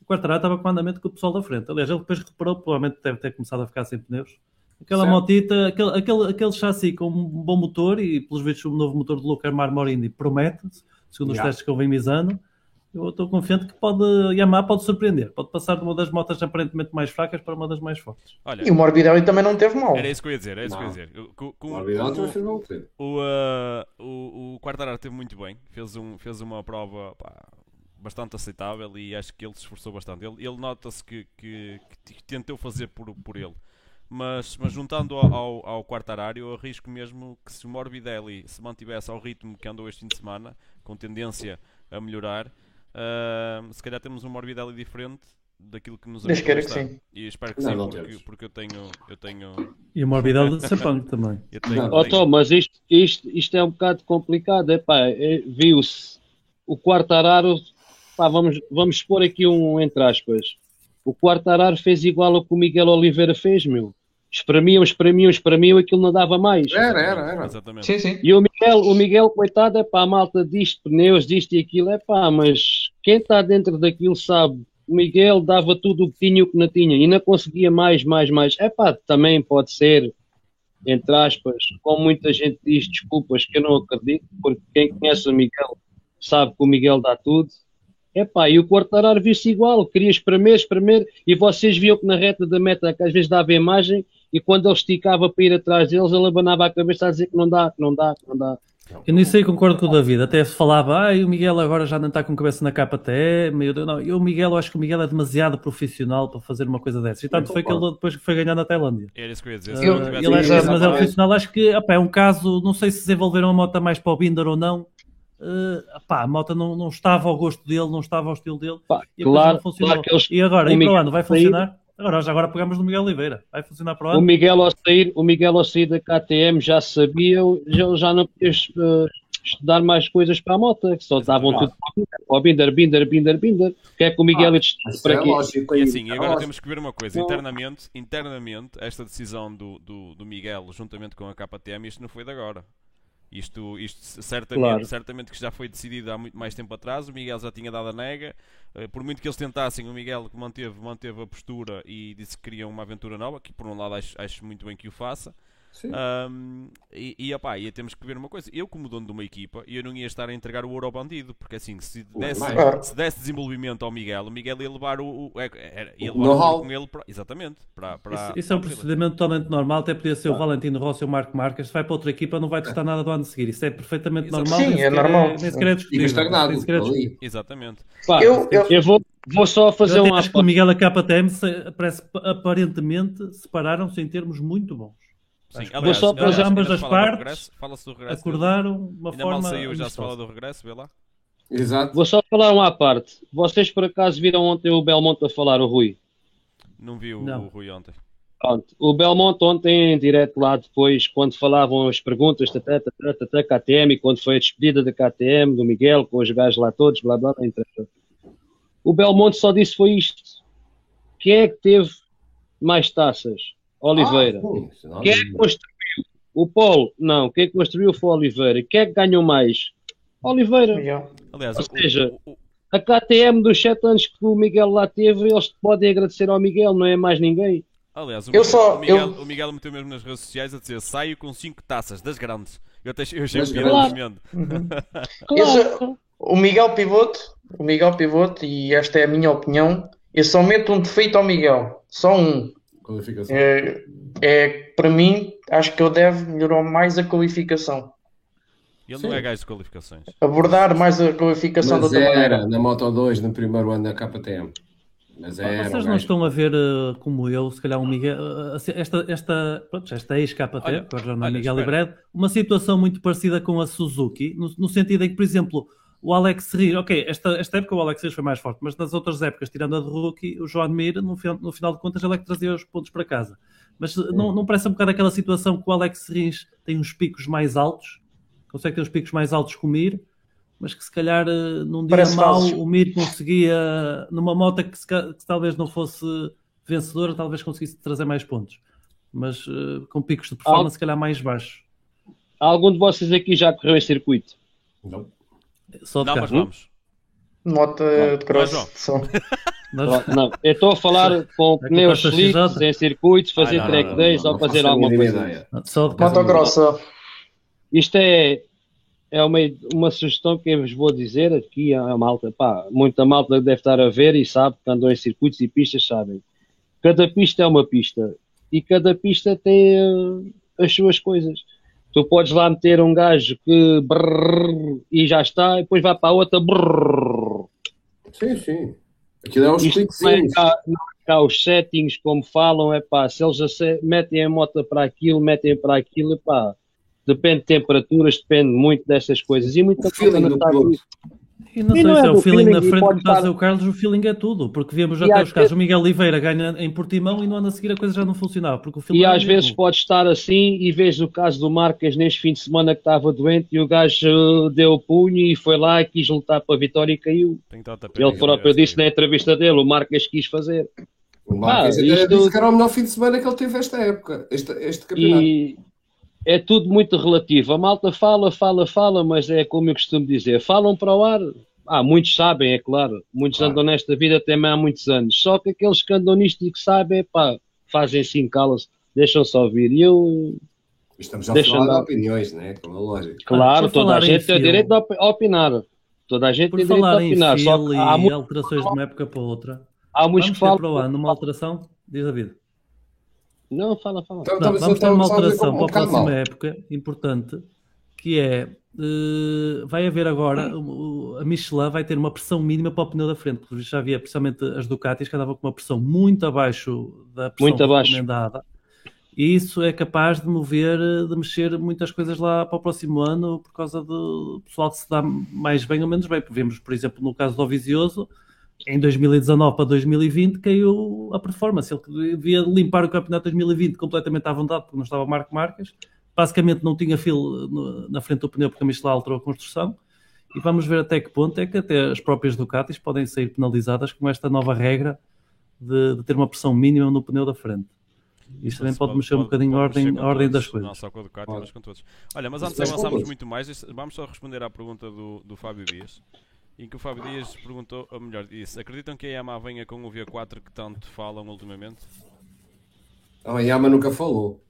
o Quartararo estava com o andamento com o pessoal da frente. Aliás, ele depois recuperou, provavelmente deve ter começado a ficar sem pneus Aquela certo. motita, aquele, aquele, aquele chassi com um bom motor e, pelos vistos, o novo motor do Luca Marmorini promete, segundo os yeah. testes que eu venho misando. Eu estou confiante que pode, Yamaha pode surpreender, pode passar de uma das motas aparentemente mais fracas para uma das mais fortes. Olha, e o Morbidelli também não teve mal. Era isso que eu ia dizer, era isso que eu ia dizer. Com, com, o Morbidelli fez mal. O, uh, o, o Quartararo teve muito bem, fez, um, fez uma prova pá, bastante aceitável e acho que ele se esforçou bastante. Ele, ele nota-se que, que, que, tentou fazer por, por ele mas, mas juntando ao, ao, ao Quartararo, eu arrisco mesmo que se o Morbidelli se mantivesse ao ritmo que andou este fim de semana, com tendência a melhorar, uh, se calhar temos um Morbidelli diferente daquilo que nos Espero que sim. E espero que não, sim, porque, porque, eu tenho, eu tenho. E o Morbidelli de Sapang também. Tenho, oh, Tom, mas isto, isto, isto é um bocado complicado. Epá, é, viu-se o Quartararo, pá, vamos, vamos expor aqui um entre aspas. O Quartararo fez igual ao que o Miguel Oliveira fez, meu espremiam, espremiam, espremiam, aquilo não dava mais. Era, era, era. Exatamente. Sim, sim. E o Miguel, o Miguel, coitado, é pá, a malta disto, pneus, disto e aquilo, é pá, mas quem está dentro daquilo sabe. O Miguel dava tudo o que tinha e o que não tinha e não conseguia mais, mais, mais. É pá, também pode ser, entre aspas, como muita gente diz, desculpas, que eu não acredito, porque quem conhece o Miguel sabe que o Miguel dá tudo. Epá, e o Quartararo viu-se igual, queria espremer, espremer, e vocês viam que na reta da meta, que às vezes dava imagem, e quando ele esticava para ir atrás deles, ele abanava a cabeça a dizer que não dá, que não dá, que não dá. Eu nisso aí concordo com o David, até se falava, ah, o Miguel agora já não está com a cabeça na capa até, meu Deus, não, eu o Miguel, eu acho que o Miguel é demasiado profissional para fazer uma coisa dessas, e tanto foi que ele depois foi ganhar na Tailândia. Era isso que eu ia dizer. Uh, ele é demasiado profissional, acho que opa, é um caso, não sei se desenvolveram a moto mais para o Binder ou não, uh, pá, a moto não, não estava ao gosto dele, não estava ao estilo dele, pá, e claro, não funcionou. Claro eles, e agora, e para o ano, vai funcionar? Agora, agora pegamos no Miguel Oliveira. Vai funcionar para o ano. O Miguel ao sair, o Miguel ao sair da KTM já sabia, já, já não podia uh, estudar mais coisas para a moto, só davam tudo para o Binder, Binder, Binder, Binder. que é que o Miguel ah, para é aqui? Lógico, e assim, agora temos que ver uma coisa, internamente, internamente, esta decisão do, do, do Miguel, juntamente com a KTM, isto não foi de agora. Isto, isto certamente, claro. certamente que já foi decidido há muito mais tempo atrás. O Miguel já tinha dado a nega. Eh, por muito que eles tentassem, o Miguel manteve, manteve a postura e disse que queria uma aventura nova. Que por um lado acho, acho muito bem que o faça. Um, e, e, opá, e temos que ver uma coisa. Eu, como dono de uma equipa, eu não ia estar a entregar o ouro ao bandido, porque assim, se desse, se desse desenvolvimento ao Miguel, o Miguel ia levar o, o, é, ia levar o com ele para, exatamente. Para, para, isso, isso é um procedimento totalmente normal, até podia ser o Valentino Rossi ou o Marco Marques. Se vai para outra equipa, não vai testar nada do ano a seguir. Isso é perfeitamente normal. Sim, é normal. nem sequer é discutível. estagnado. Exatamente. Pá, eu, eu, eu, vou, vou só fazer eu uma. Acho que o Miguel e a KTM parece, aparentemente separaram-se em termos muito bons. Sim, aliás, só para ambas as partes regresso, acordaram uma ainda forma. Mal saiu, já se fala do regresso, vê lá. Exato. Vou só falar uma à parte. Vocês por acaso viram ontem o Belmonte a falar, o Rui? Não vi o, Não. o Rui ontem. Pronto. O Belmonte ontem, em direto lá depois, quando falavam as perguntas da KTM, e quando foi a despedida da KTM, do Miguel, com os gajos lá todos, blá blá, blá o Belmonte só disse foi isto. Quem é que teve mais taças? Oliveira. Ah, Quem é que construiu? O Paulo? Não. Quem construiu foi o Oliveira. Quem é que ganhou mais? Oliveira. Aliás, Ou seja, o, o, a KTM dos 7 anos que o Miguel lá teve, eles podem agradecer ao Miguel, não é mais ninguém. Aliás, o, eu Miguel, só, o, Miguel, eu... o Miguel meteu mesmo nas redes sociais a dizer saio com 5 taças das grandes. Eu, te, eu achei claro. Uhum. claro. O Miguel Pivote, o Miguel Pivote, e esta é a minha opinião, eu só meto um defeito ao Miguel. Só um. Qualificação. É, é, para mim, acho que ele deve melhorar mais a qualificação. Ele Sim. não é gajo de qualificações. Abordar mais a qualificação Mas da outra era maneira. na Moto 2, no primeiro ano da KTM. Mas era, Vocês não estão a ver uh, como eu, se calhar um Miguel, uh, esta, esta, pronto, esta ex-KT, agora não é Miguel Libred, uma situação muito parecida com a Suzuki, no, no sentido em que, por exemplo, o Alex Rir, ok, esta, esta época o Alex Rir foi mais forte, mas nas outras épocas, tirando a de rookie, o João Mir, no, no final de contas, ele é que trazia os pontos para casa. Mas não, não parece um bocado aquela situação que o Alex Rins tem uns picos mais altos, consegue ter uns picos mais altos que o Mir, mas que se calhar eh, num dia parece mau o Mir conseguia, numa moto que, se, que, talvez não fosse vencedora, talvez conseguisse trazer mais pontos. Mas uh, com picos de performance, Al... se calhar mais baixos. Algum de vocês aqui já correu em circuito? Não. Só de não, carro. mas vamos. Moto de cross. Não, não, eu estou a falar com é pneus slicks em circuitos, fazer ah, track days ou fazer alguma coisa. Só de Motocross. Isto é, é uma, uma sugestão que eu vos vou dizer aqui a malta. Pá, muita malta deve estar a ver e sabe que andam em circuitos e pistas, sabem. Cada pista é uma pista e cada pista tem uh, as suas coisas. Tu podes lá meter um gajo que brrr, e já está, e depois vai para a outra. Brrr. Sim, sim. Aquilo é uns cliques. Não é cá, não é cá os settings, como falam, é pá, se eles metem a moto para aquilo, metem para aquilo, é pá, depende de temperaturas, depende muito dessas coisas. E muita coisa não está e não e sei não se é, é o feeling, feeling na frente a dizer o Carlos, o feeling é tudo, porque vemos já até os casos, o Miguel Oliveira ganha em Portimão e no ano a seguir a coisa já não funcionava. Porque o e é às vezes pode estar assim e vês o caso do Marques neste fim de semana que estava doente e o gajo deu o punho e foi lá e quis lutar para a vitória e caiu. Ele próprio disse na entrevista dele, o Marques quis fazer. O Marques ah, isto... disse que era o melhor fim de semana que ele teve esta época, este, este campeonato. E é tudo muito relativo. A malta fala, fala, fala, mas é como eu costumo dizer, falam para o ar. Ah, muitos sabem, é claro. Muitos claro. andam nesta vida também há muitos anos. Só que aqueles que andam nisto e que sabem, pá, fazem assim, calam-se, deixam-se ouvir. E eu. Estamos a falar andar. de opiniões, né? Como é lógico. Claro, ah, toda a gente tem o direito de opinar. Toda a gente Por tem direito de opinar. Só que há e alterações de uma época para outra. Há muitos Vamos que falam. para o ano uma alteração? Diz a vida. Não, fala, fala. Então, Não, vamos ter uma alteração para a próxima época, importante, que é, uh, vai haver agora, uh, a Michelin vai ter uma pressão mínima para o pneu da frente, porque já havia, principalmente as Ducatis, que andavam com uma pressão muito abaixo da pressão muito recomendada. Abaixo. E isso é capaz de mover, de mexer muitas coisas lá para o próximo ano, por causa do pessoal se dá mais bem ou menos bem. Vemos, por exemplo, no caso do Ovizioso, em 2019 para 2020 caiu a performance. Ele devia limpar o campeonato de 2020 completamente à vontade, porque não estava Marco Marques. Basicamente não tinha filo na frente do pneu porque a Michelin alterou a construção. E vamos ver até que ponto é que até as próprias Ducatis podem sair penalizadas com esta nova regra de, de ter uma pressão mínima no pneu da frente. Isto também pode, pode mexer um bocadinho a ordem, ordem das coisas. Não só com a Ducati, mas com todos. Olha, mas antes de avançarmos muito mais, vamos só responder à pergunta do, do Fábio Dias em que o Fábio Dias perguntou, ou melhor, disse: Acreditam que a Yamaha venha com o V4 que tanto falam ultimamente? a Yamaha nunca falou.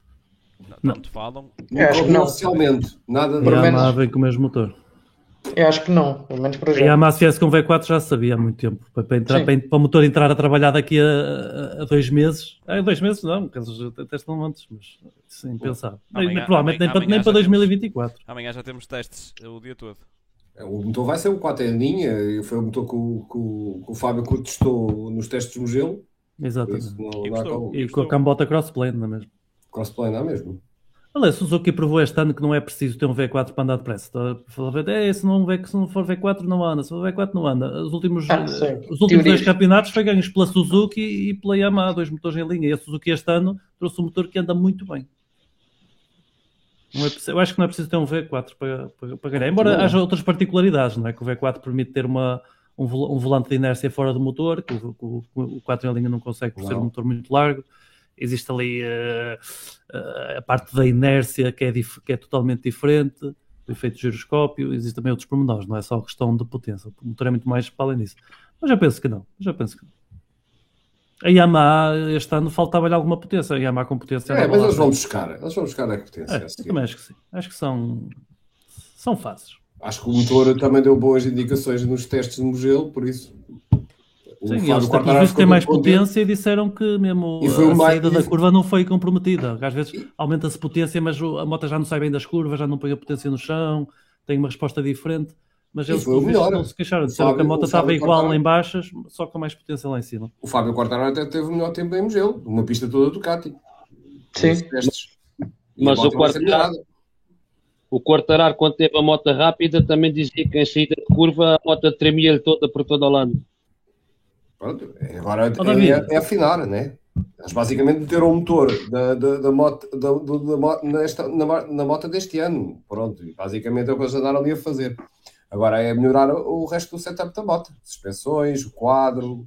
Não, te falam. Eu acho que não. Oficialmente, nada de a Yamaha vem com o mesmo motor. Eu acho que não, pelo menos para já. A Yamaha se viesse com V4 já sabia há muito tempo. Para, para, entrar, para, para, o motor entrar a trabalhar daqui a, a dois meses. Ah, dois meses não, testam antes, mas sem pensar. Amanhã, provavelmente amanhã, nem, para, nem para 2024. Temos, amanhã já temos testes o dia todo. O motor vai ser o 4 em linha, foi o motor que o, que o, que o Fábio testou nos testes de Mugello. Exatamente. Não, e, gostou, e, com a cambota crossplane, não é mesmo? Crossplane, não é mesmo? Olha, a Suzuki provou este ano que não é preciso ter um V4 para andar depressa. É, se, não, se não for V4 não anda, se for V4 não anda. Os últimos, ah, os últimos dois campeonatos foi ganhos pela Suzuki e pela Yamaha, dois motores em linha. E a Suzuki este ano trouxe um motor que anda muito bem. É eu acho que não é preciso ter um V4 para, para, para ganhar. Embora não. haja outras particularidades, não é? Que o V4 permite ter uma, um, volante de inércia fora do motor, que o, o, o 4 em linha não consegue por não. ser um motor muito largo existe ali uh, uh, a parte da inércia que é, que é totalmente diferente, o efeito giroscópio, existem também outros pormenores, não é só questão de potência, o motor é muito mais para além disso. Mas já penso que não, já penso que não. A Yamaha este ano faltava-lhe alguma potência, a Yamaha com potência. É, mas eles vão buscar, eles vão buscar a potência. É, eu também acho que sim, acho que são, são fases. Acho que o motor também deu boas indicações nos testes de Mugello, por isso Sim, eles visto têm mais potência e disseram que mesmo a saída da curva não foi comprometida. Às vezes aumenta-se potência, mas a moto já não sai bem das curvas, já não põe a potência no chão, tem uma resposta diferente. Mas eles não se queixaram, disseram que a moto estava igual em baixas, só com mais potência lá em cima. O Fábio Quartararo até teve o melhor tempo em Mugello, uma pista toda Ducati. Sim. Mas o Quartararo, o Quartararo, quando teve a moto rápida, também dizia que em saída de curva a moto tremia-lhe toda por todo o lado. Pronto, agora é, é, é afinar, né? Eles basicamente meteram o motor da, da, da moto, da, da, nesta, na, na moto deste ano. Pronto, basicamente é o que eles andaram ali a fazer. Agora é melhorar o resto do setup da moto. Suspensões, o quadro.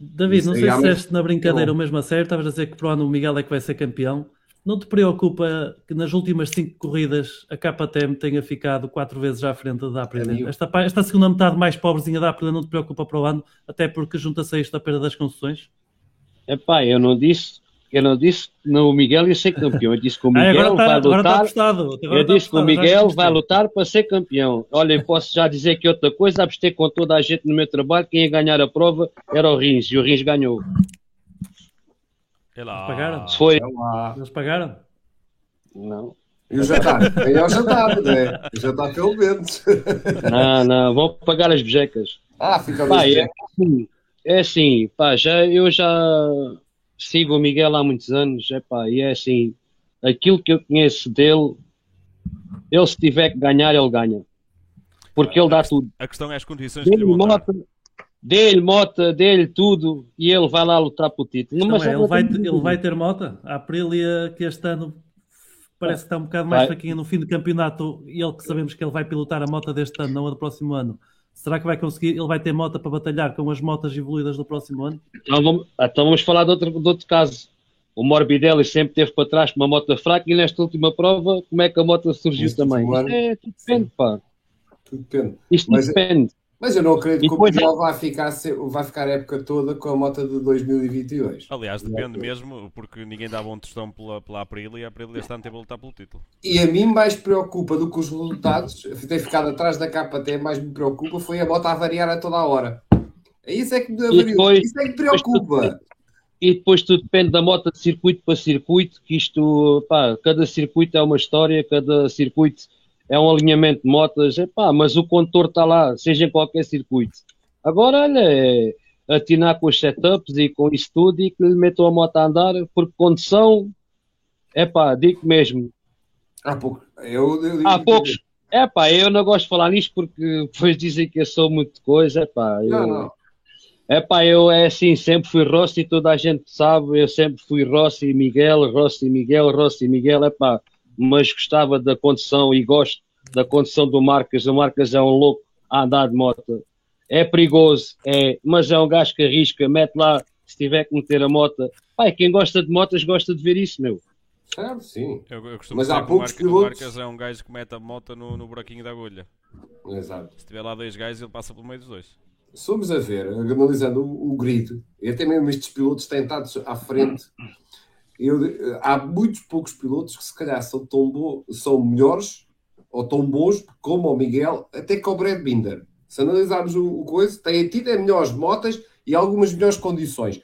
David, não sei se disseste na brincadeira o mesmo a sério, estavas a dizer que para o ano o Miguel é que vai ser campeão. Não te preocupa que nas últimas cinco corridas a KTM tenha ficado quatro vezes à frente da Aprilia? Esta, esta segunda metade mais pobrezinha da Aprilia não te preocupa para o ano, até porque junta-se a isto a perda das concessões? Epá, eu não disse eu não disse no Miguel ia ser campeão. Eu disse que o ah, Miguel ah, vai tá, lutar. eu disse que o Miguel vai lutar para ser campeão. Olha, eu posso já dizer que outra coisa, apostei com toda a gente no meu trabalho, quem ia ganhar a prova era o Rins, e o Rins ganhou. Eles pagaram? Se foi. Eles pagaram? Não. E o jantar? Aí é o jantar, né? O jantar pelo menos. Não, não, vão pagar as bejecas. Ah, fica pá, é assim, é assim, pá, já, eu já sigo o Miguel há muitos anos, é pá, e é assim, aquilo que eu conheço dele, ele se tiver que ganhar, ele ganha. Porque ele dá tudo. A questão é as condições que lhe dê-lhe mota, dê-lhe tudo e ele vai lá lutar pelo título. Não, é, ele, vai, ele vai ter mota. A Aprilia, que este ano parece que está um bocado mais fraquinha no fim do campeonato, e ele que sabemos que ele vai pilotar a moto deste ano, não a do próximo ano. Será que vai conseguir? Ele vai ter moto para batalhar com as motas evoluídas do próximo ano? Então vamos, então vamos falar de outro, de outro caso. O Morbidelli sempre teve para trás com uma moto fraca e nesta última prova, como é que a moto surgiu Isto também? É, tudo depende, pá. Tudo depende. Isto Mas, é- depende. Mas eu não acredito que o Portugal vai ficar, vai ficar a época toda com a moto de 2022. Aliás, depende mesmo, porque ninguém dava um tostão pela, pela Aprilia e a Aprilia este ano teve a lutar pelo título. E a mim mais preocupa do que os resultados, ter ficado atrás da capa até mais me preocupa, foi a moto a variar a toda a hora. Isso é que me, depois, isso é que preocupa. E depois tudo depende da moto de circuito para circuito, que isto, pá, cada circuito é uma história, cada circuito é um alinhamento de motas, epá, mas o condutor está lá, seja em qualquer circuito. Agora, olha, é atinar com os setups e com isso tudo e que lhe metam a moto a andar, porque condução, é pá, digo mesmo. Há pouco. Eu, eu Há poucos. É pá, eu não gosto de falar nisto porque depois dizem que eu sou muito coisa, é pá. Eu... Não, não. É pá, eu é assim, sempre fui Rossi, toda a gente sabe, eu sempre fui Rossi e Miguel, Rossi e Miguel, Rossi e Miguel, é pá mas gostava da condição e gosto da condição do Marcas. O Marcas é um louco a andar de moto. É perigoso, é, mas é um gajo que arrisca, mete lá, se tiver que meter a moto. Pai, quem gosta de motas gosta de ver isso, meu. Certo, sim. Eu, eu costumo mas há poucos que o Marcas, pilotos... é um gajo que mete a moto no, no buraquinho da agulha. Exato. Se tiver lá dois gajos, ele passa pelo meio dos dois. Somos a ver, analisando o, o grid, e até mesmo estes pilotos tentados à frente eu, há muitos poucos pilotos que se calhar são, tão bo, são melhores ou tão bons como o Miguel, até que o Brad Binder. Se analisarmos o, o coisa, tem tido é melhores motas e algumas melhores condições.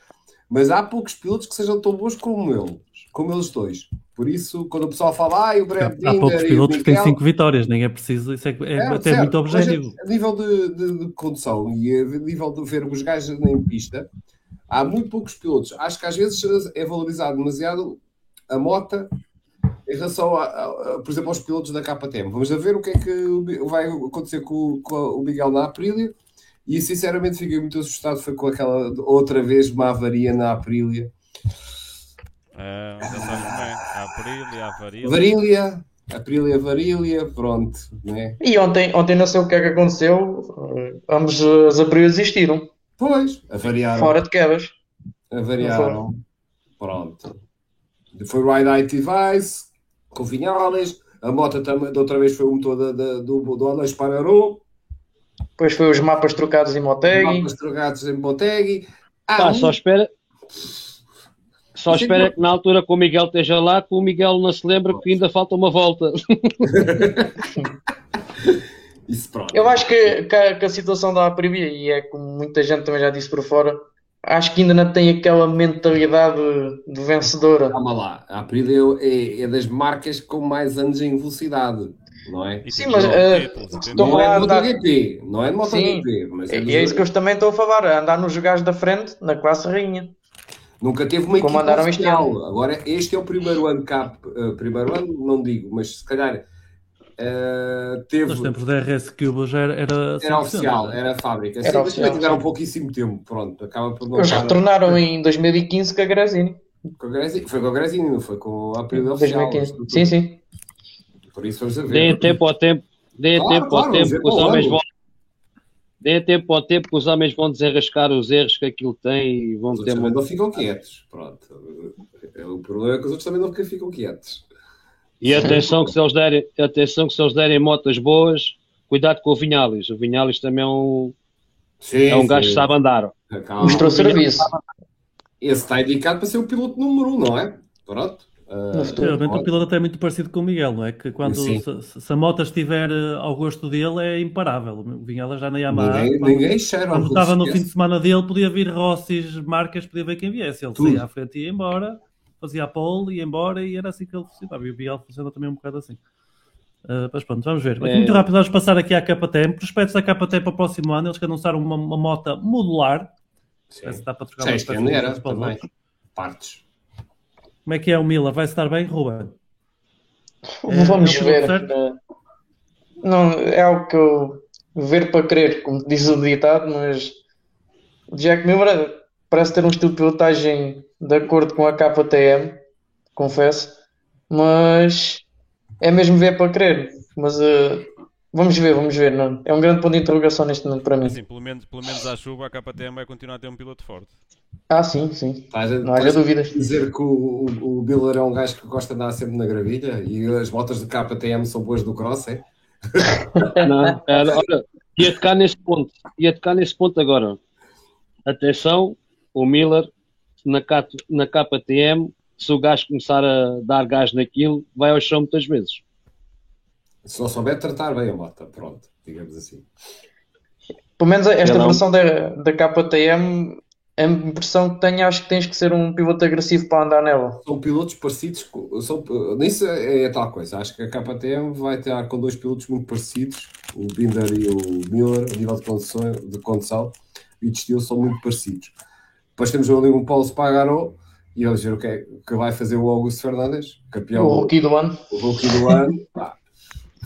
Mas há poucos pilotos que sejam tão bons como ele, como eles dois. Por isso, quando o pessoal fala, ah, o Brad Binder. Há poucos pilotos que têm 5 vitórias, nem é preciso, isso é, é, é até certo, muito objetivo. A, a nível de, de, de, condução e a nível de ver os gajos em pista, há muito poucos pilotos. Acho que às vezes é valorizado demasiado a moto em relação, a, a, a, por exemplo, aos pilotos da KTM. Vamos ver o que é que vai acontecer com, com o Miguel na Aprilia e sinceramente fiquei muito assustado foi com aquela outra vez uma avaria na Aprilia. Uh, a Aprilia, a Varília. Varília, Aprilia, Varília, pronto. Né? E ontem, ontem não sei o que é que aconteceu, ambos as Aprilias existiram. Pois, avariaram. Fora de quebras. Avariaram. Pronto. Foi Ride IT Device, com Vinhales, a moto também, da outra vez foi o motor da, da, do, do Alex Pararou. Depois foi os mapas trocados em Motegi. Mapas trocados em Motegi. Ah, Pá, um... só espera. Só espera que na altura que o Miguel esteja lá, que o Miguel não se lembra que ainda falta uma volta. Isso pronto. Eu acho que, que, a, que a situação da Aprilia, e é como muita gente também já disse por fora, acho que ainda não tem aquela mentalidade de vencedora. Calma lá, a Aprilia é, é das marcas com mais anos em velocidade não é? Sim, mas uh, não, é MotoGP, não é de MotoGP, mas é, é, é isso que eu também estou a falar, andar nos jogares da frente na classe rainha. Nunca teve uma Como equipa oficial. Agora, este é o primeiro ano cap, uh, primeiro ano, não digo, mas se calhar uh, teve... Nos tempos da RS Cube já era... Era, era oficial, era a fábrica. Era Sim, oficial, tiveram pouquíssimo tempo, pronto. Acaba por Eles retornaram em 2015 com a Grazini. Com a Grazini, foi com a Grazini, não foi com a Aprilia oficial. 2015. Sim, sim. Por isso vamos a ver. Deem tempo ao tempo, deem claro, tempo ao tempo que os homens vão. Deem tempo ao tempo que os homens vão desenrascar os erros que aquilo tem e vão os ter. Também não ficam quietos. Pronto. O problema é que os outros também não ficam quietos. E atenção que se eles derem, atenção que se eles derem motas boas, cuidado com o Vinhales. O Vinhales também é um, sim, é um sim. gajo que sabe andar. Mostrou serviço. Esse está indicado para ser o piloto número um, não é? Pronto. Uh, Realmente o piloto até é muito parecido com o Miguel, não é? Que quando se, se, a moto estiver eh, ao gosto dele é imparável. O Vinhela já na Yamaha. Ninguém, quando, ninguém cheira quando estava no fim de semana dele, podia vir Rossis, marcas, podia ver quem viesse. Ele Tudo. saía à frente e ia embora, fazia a pole, ia embora e era assim que ele funcionava. E o Miguel funciona também um bocado assim. Uh, mas pronto, vamos ver. É... Muito rápido, vamos passar aqui à KTM. Prospectos da KTM para o próximo ano. Eles que anunciaram uma, uma moto modular. Sim. Se dá para trocar Sim, uma também. Partes. Como é que é o Mila? Vai estar bem, Ruben? É, Vamos é ver. Não, é algo que eu ver para crer, como diz o ditado, mas o Jack Miller parece ter um estilo de pilotagem de acordo com a KTM, confesso, mas é mesmo ver para crer. Mas uh, vamos ver, vamos ver. Não? É um grande ponto de interrogação neste momento para mim. Assim, pelo, menos, pelo menos à chuva, a KTM vai continuar a ter um piloto forte. Ah, sim, sim. não haja dúvidas. dizer que o, o, o Biller é um gajo que gosta de andar sempre na gravilha e as motas de KTM são boas do cross, é? não, olha, ia tocar nesse ponto, ia tocar nesse ponto agora. Atenção, o Miller na, na KTM, se o gajo começar a dar gás naquilo, vai ao chão muitas vezes. Se não souber tratar bem a moto, pronto, digamos assim. Pelo menos esta versão da, da KTM a impressão que tenho, acho que tens que ser um piloto agressivo para andar nela. São pilotos parecidos, são, nisso é, é tal coisa. Acho que a KTM vai estar com dois pilotos muito parecidos, o Binder e o Miller, a nível de condução, de condução e de estilo são muito parecidos. Depois temos ali um Paulo Spagaro e vamos ver o que, é, que vai fazer o Augusto Fernandes, campeão. O rookie do ano. O rookie do ano.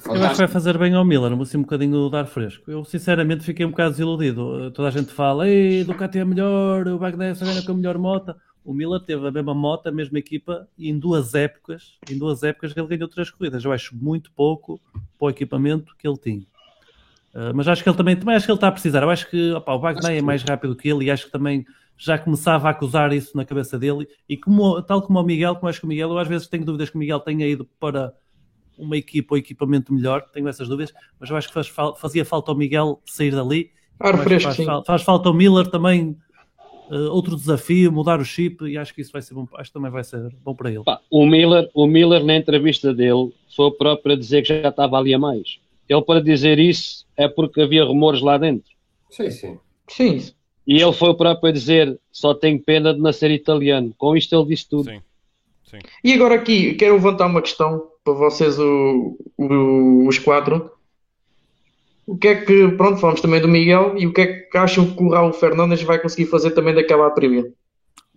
Eu acho que vai fazer bem ao Miller, assim um bocadinho de ar fresco. Eu sinceramente fiquei um bocado desiludido. Toda a gente fala, ei, Ducati é melhor, o Bagnaia só ganha com a melhor moto. O Miller teve a mesma moto, a mesma equipa, e em duas épocas, em duas épocas ele ganhou três corridas. Eu acho muito pouco para o equipamento que ele tinha. Uh, mas acho que ele também, também acho que ele está a precisar. Eu acho que opa, o Bagnaia é mais rápido que ele e acho que também já começava a acusar isso na cabeça dele. E como, tal como o Miguel, como acho que o Miguel, eu às vezes tenho dúvidas que o Miguel tenha ido para uma equipa ou equipamento melhor, tenho essas dúvidas, mas eu acho que faz, fazia falta ao Miguel sair dali. Ar fresco, faz, faz, falta ao Miller também uh, outro desafio, mudar o chip, e acho que isso vai ser bom, acho que também vai ser bom para ele. Pá, o, Miller, o Miller, na entrevista dele, foi o próprio a dizer que já estava ali a mais. Ele, para dizer isso, é porque havia rumores lá dentro. Sim, sim. Sim. E ele foi o próprio a dizer: só tenho pena de nascer italiano. Com isto, ele disse tudo. Sim. Sim. E agora aqui, quero levantar uma questão para vocês, o, o, os quatro. O que é que, pronto, falamos também do Miguel, e o que é que acham que o Raul Fernandes vai conseguir fazer também daquela trivia?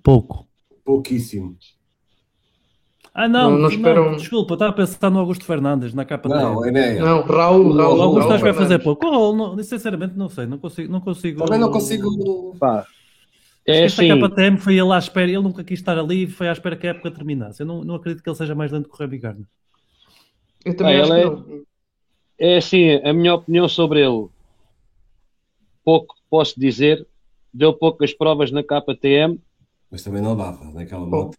Pouco. Pouquíssimo. Ah, não, não, não, esperam... não desculpa, estava a pensar no Augusto Fernandes na capa não, dele. É não, Raul, Raul. O Augusto que vai fazer pouco. Oh, não, sinceramente, não sei, não consigo. Não consigo Também não consigo. Pá. É assim... capa TM foi ele à espera, ele nunca quis estar ali e foi à espera que a época terminasse. Eu não, não acredito que ele seja mais lento que o Remy Gardner. Eu também ah, acho que é, é assim, a minha opinião sobre ele, pouco posso dizer, deu poucas provas na KTM. Mas também não dava naquela moto.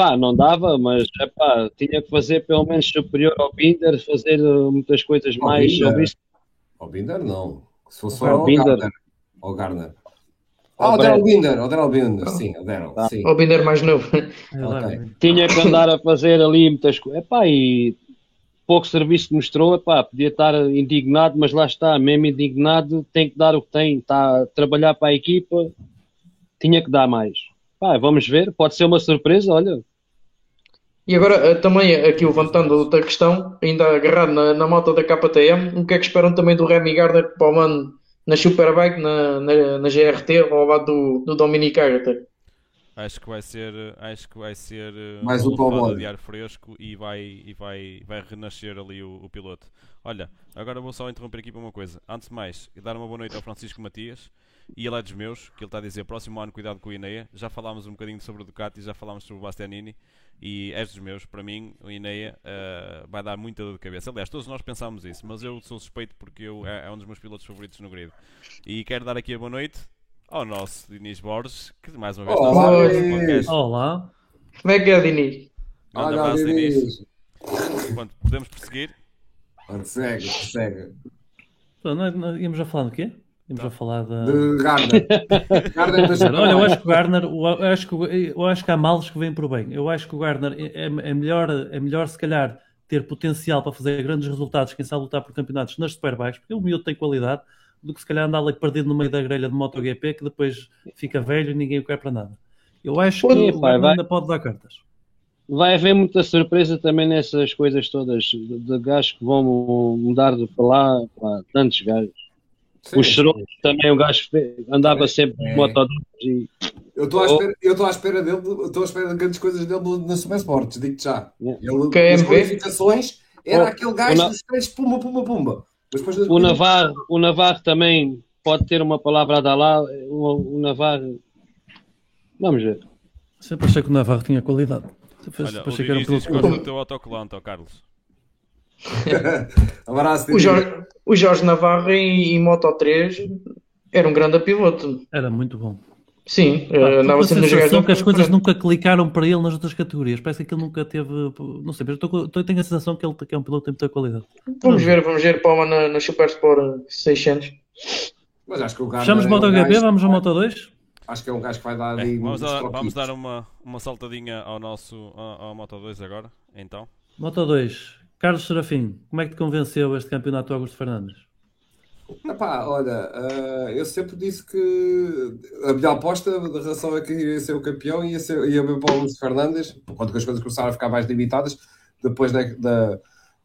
Pá, não dava, mas epá, tinha que fazer pelo menos superior ao Binder, fazer uh, muitas coisas ao mais Binder. sobre isso. Ao Binder não. Se fosse ao, ao Binder. Garner. Ao Garner. Ah, o Daryl Binder, o Daryl Binder, sim, o Daryl, tá. sim. O Binder mais novo. okay. Tinha que andar a fazer ali muitas coisas. Epá, e pouco serviço mostrou, epá, podia estar indignado, mas lá está, mesmo indignado, tem que dar o que tem, está a trabalhar para a equipa, tinha que dar mais. Pá, vamos ver, pode ser uma surpresa, olha. E agora, eh, também aqui levantando outra questão, ainda agarrado na, na moto da KTM, o que é que esperam também do Remy Gardner para o ano na Superbike, na, na, na GRT, ao lado do, do Dominic Agarter? Acho que vai ser, acho que vai ser eh, mais um levada de ar fresco e vai, e vai, vai renascer ali o, o, piloto. Olha, agora vou só interromper aqui para uma coisa. Antes de mais, dar uma boa noite ao Francisco Matias e ele é dos meus, que ele está a dizer próximo ano cuidado com o Ineia. Já falámos um bocadinho sobre o Ducati, já falámos sobre o Bastianini e és dos meus. Para mim, o Ineia uh, vai dar muita dor de cabeça. Aliás, todos nós pensámos isso, mas eu sou suspeito porque eu, é, é um dos meus pilotos favoritos no grid. E quero dar aqui a boa noite ao nosso Diniz Borges, que mais uma vez Olá, está Olá. Como é que é, Diniz? Olá, abraço, Diniz. Pronto, podemos prosseguir? Segue, segue. Não, não, íamos a falar do quê? Íamos a falar da... de Garner. Garner Olha, eu acho que o Garner, eu acho que, eu acho que há males que vêm por bem. Eu acho que o Garner é, é, melhor, é melhor, se calhar, ter potencial para fazer grandes resultados, quem sabe lutar por campeonatos nas Superbikes, porque o miúdo tem qualidade do que se calhar andar ali perdido no meio da grelha de MotoGP que depois fica velho e ninguém o quer para nada. Eu acho que o vai, ainda pode dar cartas. Vai haver muita surpresa também nessas coisas todas de, de gajos que vão mudar de para lá, para tantos gajos. Sim, o Xerox também, o gajo andava sempre é. de moto e... Eu estou à espera, eu estou à espera dele, estou à espera de grandes coisas dele na Super Sports, digo-te já. Ele, é as qualificações, era oh, aquele gajo dos três pumba, pumba, pumba o, Navarro, o Navarro também pode ter uma palavra a dar lá. O, o Navarro. Vamos ver. Sempre achei que o Navarro tinha qualidade. Sempre Olha, achei que era um piloto o teu autocolante, Carlos. Abraço, o, Jorge, o Jorge Navarro em, em Moto 3 era um grande piloto. Era muito bom. Sim, ah, andava sempre a jogar. que as coisas nunca clicaram para ele nas outras categorias. Parece que ele nunca teve. Não sei, mas eu, tô, tenho a sensação que ele que é um piloto tem muita qualidade. Vamos ver, vamos ver Palma na, na Super Sport 600. Mas acho que o Garner Fechamos é MotoGP, um gajo... vamos ao Moto 2? Acho que é um gajo que vai dar ali. É, vamos, dar, vamos dar uma, uma saltadinha ao nosso ao, ao Moto 2 agora, então. Moto 2, Carlos Serafim, como é que te convenceu este campeonato Augusto Fernandes? Epá, olha, uh, eu sempre disse que a minha aposta da relação é que ia ser o campeão ia, ser, ia ver para o Luís Fernandes, que as coisas começaram a ficar mais limitadas, depois da, da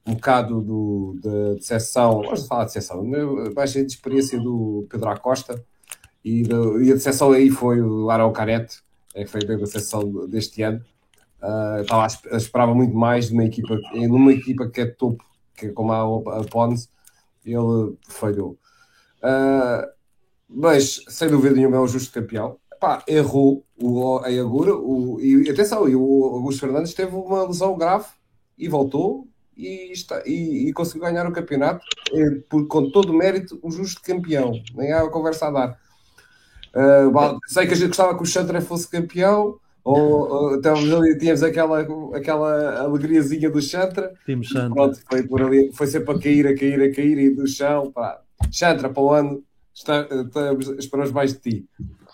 um bocado do, da decepção, vamos falar de decepção, mais de experiência do Pedro Acosta e, e a decepção aí foi o Arão Carete, é que foi a decepção deste ano. Uh, estava a, esperava muito mais de uma equipa, numa equipa que é topo, que é como a, a Pons, ele falhou. Uh, mas, sem dúvida nenhuma, é o justo campeão. Epá, errou o Ayagura, o, e atenção, e o Augusto Fernandes teve uma lesão grave e voltou e, está, e, e conseguiu ganhar o campeonato e, por, com todo o mérito, o justo campeão. Nem há conversa a dar. Uh, sei que a gente gostava que o Chantre fosse campeão, ou, ou ali, tínhamos aquela, aquela alegriazinha do Chantra. Tínhamos Chantra. Pronto, foi, por ali, foi sempre a cair, a cair, a cair e do chão. Pá. Chantra, para o ano, está, estamos, esperamos mais de ti.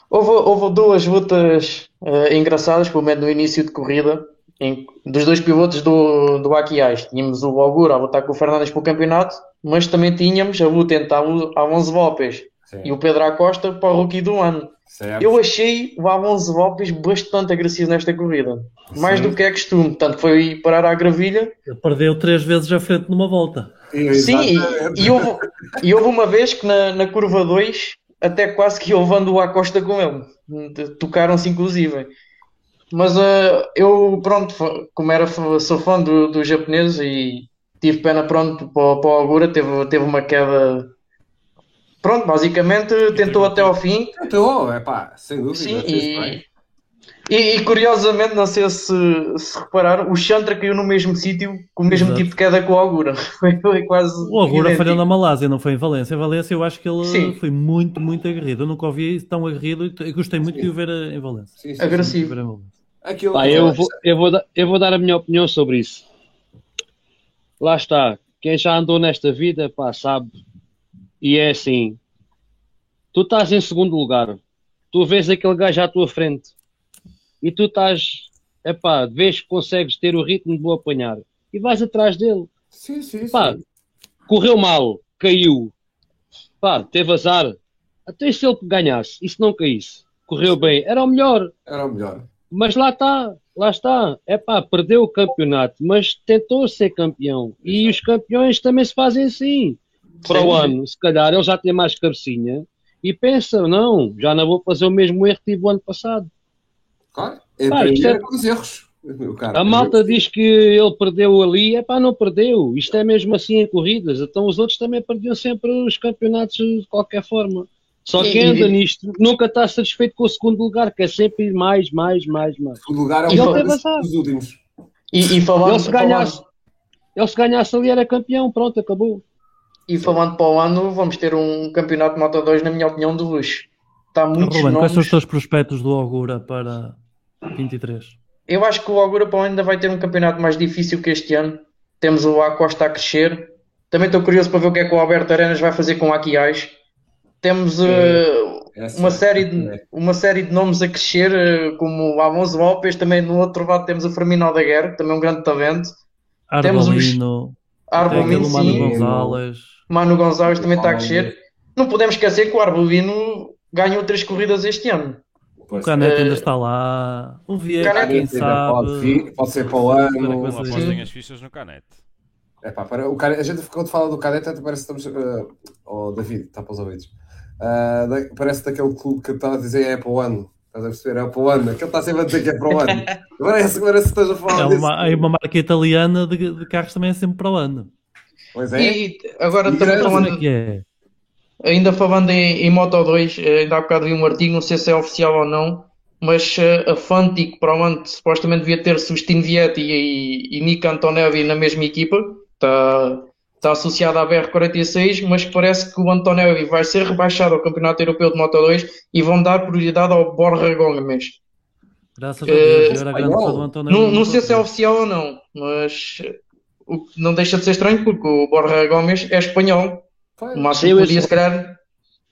Houve, houve duas lutas uh, engraçadas, pelo menos no início de corrida, em, dos dois pilotos do, do Aquiais. Tínhamos o Algura a lutar com o Fernandes pelo campeonato, mas também tínhamos a luta entre Alonso Lopes e o Pedro Acosta para o rookie do ano. Certo. Eu achei o Alonso Lopes bastante agressivo nesta corrida, mais Sim. do que é costume. Tanto foi parar à gravilha. Ele perdeu três vezes à frente numa volta. Sim, e, e, houve, e houve uma vez que na, na curva 2 até quase que levando o Acosta com ele. Tocaram-se inclusive. Mas uh, eu, pronto, como era, sou fã do, do japonês e tive pena, pronto, para, para o Agura, teve, teve uma queda. Pronto, basicamente tentou até ao fim. Tentou, é pá, sem dúvida. Sim, e, e, e, curiosamente, não sei se, se repararam, o Chantra caiu no mesmo sítio, com o mesmo Exato. tipo de queda que o Augura. Foi, foi quase. O Augura falhou na Malásia, não foi em Valência. Em Valência eu acho que ele sim. foi muito, muito aguerrido. Eu nunca ouvi tão aguerrido e gostei muito sim. de o ver em Valência. Sim, sim, Agressivo. Aquilo Pá, eu, vou, eu, vou dar, eu vou dar a minha opinião sobre isso. Lá está. Quem já andou nesta vida, pá, sabe. E é assim. Tu estás em segundo lugar. Tu vês aquele gajo à tua frente e tu estás, epá, vês que consegues ter o ritmo de vou apanhar e vais atrás dele. Sim, sim, pá, sim. Correu mal, caiu, pá, teve azar. Até se ele ganhasse e se não caísse, correu bem, era o melhor. Era o melhor. Mas lá está, lá está. É pá, perdeu o campeonato, mas tentou ser campeão. E os campeões também se fazem assim. Para o ano, se calhar ele já tem mais cabecinha e pensa, não, já não vou fazer o mesmo erro que tive o ano passado. Claro, é aprender é... com os erros. Cara, a malta diz que ele perdeu ali, é pá, não perdeu. Isto é mesmo assim em corridas. Então os outros também perdiam sempre os campeonatos de qualquer forma. Só que anda nisto, nunca está satisfeito com o segundo lugar, que é sempre mais, mais, mais, mais. O segundo lugar é o dos últimos. E, e falando, ele, se ganhasse, falando... ele se ganhasse ali era campeão, pronto, acabou. E falando para o ano, vamos ter um campeonato Moto 2, na minha opinião, de luxo. Está muito Ruben, quais são os teus prospectos do Augura para 23. Eu acho que o Augura para ainda vai ter um campeonato mais difícil que este ano. Temos o Acosta a crescer. Também estou curioso para ver o que é que o Alberto Arenas vai fazer com o Aquiais. Temos uh, uma, série de, é. uma série de nomes a crescer, uh, como o Alonso Lopes. Também no outro lado temos o Fermino Aldeguer, também um grande talento. Arbolino. Temos os Arbolino, sim. Mano Gonzalez. Mano Gonzalez também está a crescer. Não podemos esquecer que o Arbolino ganhou três corridas este ano. O Canete ainda está lá. O Vieira, quem sabe. Pode, pode ser para o ano. Apostem as fichas no Canete. É pá, para, o Canete, a gente ficou de falar do Canete, até parece que estamos. Uh, oh, David, está para os ouvidos. Uh, parece daquele clube que estava a dizer é para o ano. Estás a perceber? É para o ano. Aquele está sempre a dizer que é para o ano. Parece, parece que estás a falar é uma, disso. uma marca italiana de, de, carros também é sempre para o ano. Pois é. E agora estamos falando. Que é. Ainda falando em, em Moto 2, eh, ainda há bocado vi um artigo, não sei se é oficial ou não, mas eh, a Fantic provavelmente supostamente devia ter Sustino Vietti e, e Nico Antonelli na mesma equipa, está, está associado à BR46, mas parece que o Antonelli vai ser rebaixado ao Campeonato Europeu de Moto 2 e vão dar prioridade ao Borja Gomes. Graças a Deus, era grande do Antonelli. Não, não sei se é oficial ou não, mas não deixa de ser estranho porque o Borja Gomes é espanhol o máximo podia, se calhar,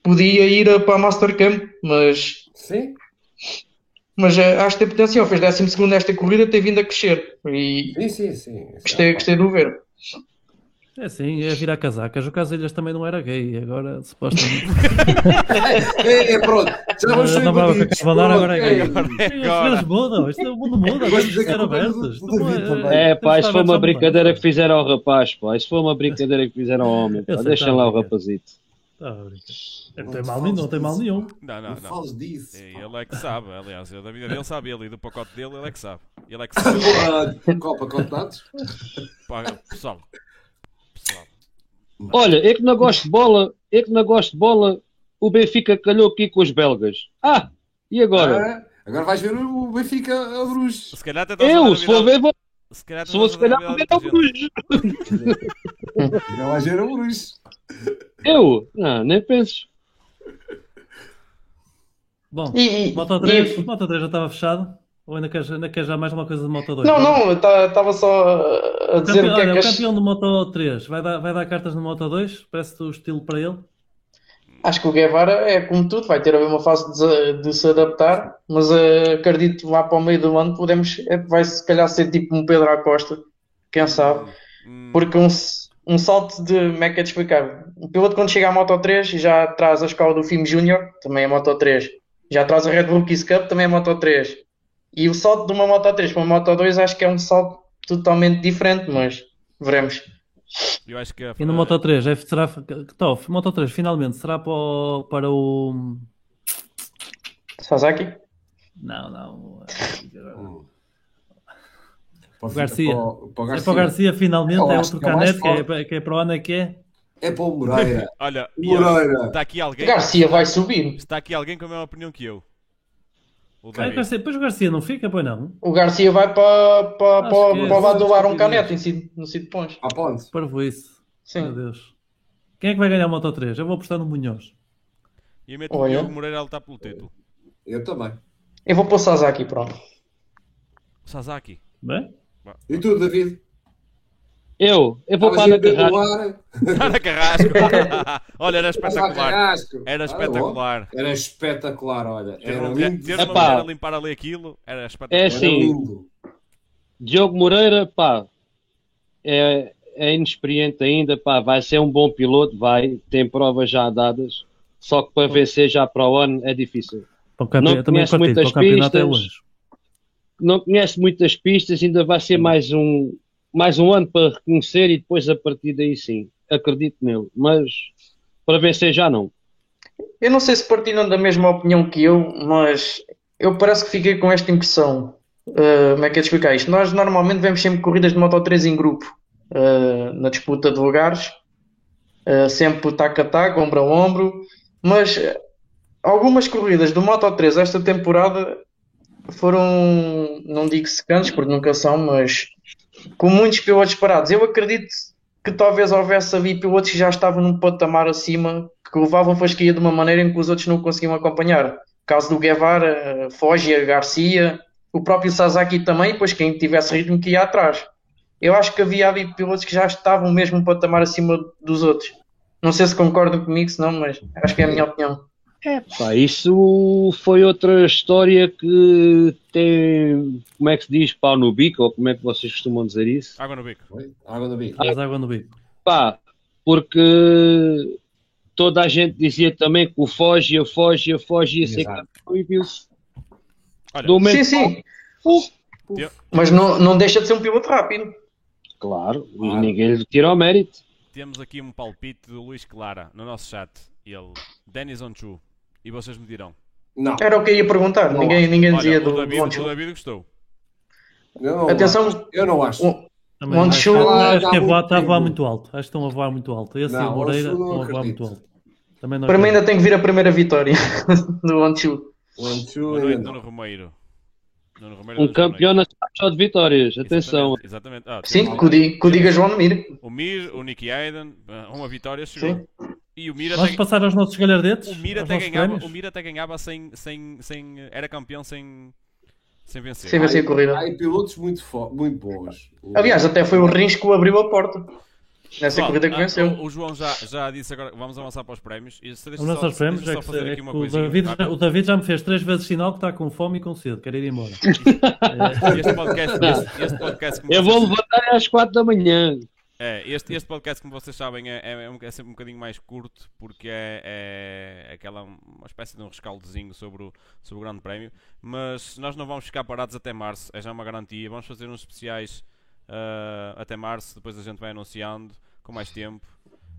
podia ir para a Mastercam, mas. Sim. Mas uh, acho que tem potencial. Fez 12 nesta corrida, tem vindo a crescer. E sim, sim, sim. Gostei, gostei de o ver. É sim, é virar casacas. O Casilhas também não era gay, agora supostamente. é, é, pronto, já vamos Não brava com a Cavalar, agora é gay. As coisas mudam, isto é o mundo muda, agora ser abertas. É, pá, isso foi uma brincadeira que fizeram ao rapaz, pá. Isso foi uma brincadeira que fizeram ao homem, pá. Deixem lá o rapazito. Brincar. Não tem mal nenhum, não tem mal nenhum. Não, não, não. Disso. É, ele é que sabe, aliás, da vida dele sabe, ele e do pacote dele, ele é que sabe. Ele é que sabe. Pacote dados? Pessoal, Olha, é que não gosto de bola, é que não gosto de bola, o Benfica calhou aqui com os belgas. Ah, e agora? Ah, agora vais ver o Benfica a Bruges. Se calhar Eu, se for ver, vou... Se calhar, se, se calhar vou ver ao Bruges. Não vais ver o Bruges. Eu? Não, nem penso. Bom, e, Moto 3, e... Moto 3 já estava fechado? Ou ainda queres, ainda queres já mais uma coisa de Moto 2? Não, não, estava tá, só a dizer campeão, o que é que... O campeão do Moto 3 vai dar, vai dar cartas no Moto 2? Parece-te o estilo para ele? Acho que o Guevara é como tudo, vai ter a uma fase de, de se adaptar, mas uh, acredito que lá para o meio do ano podemos, é, vai se calhar ser tipo um Pedro Acosta, quem sabe, hum. porque um, um salto de, como é que é de explicar? O piloto quando chega à Moto 3 já traz a escola do FIM Júnior, também é Moto 3, já traz a Red Bull Kiss Cup, também é Moto 3, e o salto de uma Moto 3 para uma Moto 2 acho que é um salto totalmente diferente, mas veremos. Eu acho que a... E no Moto 3, é, será. Tof, Moto 3, finalmente, será para o. Para o... Sasaki? Não, não. O Garcia. Para o, para o Garcia. É para o Garcia, finalmente, é outro canete, que é, que é para o ano é que é. É para o Moreira. Olha, Moreira. está aqui alguém. Garcia vai subir. Está aqui alguém com a mesma opinião que eu. O ah, Garcia, depois o Garcia não fica, pois não? O Garcia vai para, para, para, para lá doar um canete em no sítio de Pons. À ponte. Para isso. Sim. Meu Deus. Quem é que vai ganhar a Moto 3? Eu vou apostar no Munhoz. E eu meto o Diogo Moreira a lutar pelo título. Eu também. Eu vou pôr o Sasaki, pronto. Sasaki? Bem? E tu, David? Eu, eu vou para na carrasco. Para carrasco. olha, era espetacular. Era espetacular. Era espetacular, olha. Era lindo. Ter uma mulher a limpar ali aquilo, era espetacular. É assim, Diogo Moreira, pá, é, é inexperiente ainda, pá, vai ser um bom piloto, vai, tem provas já dadas, só que para vencer já para o ano é difícil. Não conhece muitas é pistas, não conhece muitas pistas, ainda vai ser mais um, mais um ano para reconhecer e depois a partir daí sim, acredito nele, mas para vencer já não. Eu não sei se partilham da mesma opinião que eu, mas eu parece que fiquei com esta impressão. Uh, como é que é de explicar isto? Nós normalmente vemos sempre corridas de Moto 3 em grupo, uh, na disputa de lugares, uh, sempre taco a taco, ombro a ombro, mas algumas corridas do Moto 3 esta temporada foram, não digo secantes, porque nunca são, mas com muitos pilotos parados. Eu acredito que talvez houvesse ali pilotos que já estavam num patamar acima, que levavam fasquia de uma maneira em que os outros não conseguiam acompanhar. caso do Guevara, Foggia, Garcia, o próprio Sasaki também, pois quem tivesse ritmo que ia atrás. Eu acho que havia ali pilotos que já estavam mesmo um patamar acima dos outros. Não sei se concordam comigo, se não, mas acho que é a minha opinião. É, pá, isso foi outra história que tem, como é que se diz, pau no bico, ou como é que vocês costumam dizer isso? Água no bico. Água no bico. Ah, água no bico. Pá, porque toda a gente dizia também que o Foge, o Foge, o Foge ia ser campeão e viu-se. Sim, sim. Mas não, não deixa de ser um piloto rápido. Claro, e ninguém lhe tira o mérito. Temos aqui um palpite do Luís Clara no nosso chat. Ele, Denis Onchu. E vocês me dirão. Não. Era o que eu ia perguntar. Não ninguém, ninguém dizia Olha, do, o David, do O David gostou. Eu não Atenção, acho. eu não acho. O, Onchu, acho, que a voar está a voar muito alto. Acho que estão a voar muito alto. Esse não, e o Moreira estão a voar muito alto. Também Para mim ainda tem que vir a primeira vitória do Onchu. O Onchu ainda. no Romeiro. Um campeão nacional só de vitórias, atenção. Exatamente. Ah, Sim, que o diga João Mir. O Mir, o Nicky Aiden, uma vitória chegou. Sim. E o Mir Vamos até... passar aos nossos galhardetes? O Mir até ganhava, o Mir até ganhava sem, sem, sem. Era campeão sem. Sem vencer. Sem vencer a corrida. Há pilotos muito, muito bons. Aliás, até foi o risco que abriu a porta. Nessa corrida que venceu. O, o, João já, já disse agora, vamos avançar para os prémios. E os nossos prémios é que, é que o, David, o, David, já me fez três vezes sinal que está com fome e com sede, quer ir embora. este podcast, este, este podcast Eu vou levantar às quatro da manhã. É, este, este podcast, como vocês sabem, é, é, é, é sempre um bocadinho mais curto porque é, é aquela uma espécie de um rescaldozinho sobre o, sobre o Grande Prémio. Mas nós não vamos ficar parados até março, é já uma garantia. Vamos fazer uns especiais uh, até março, depois a gente vai anunciando com mais tempo.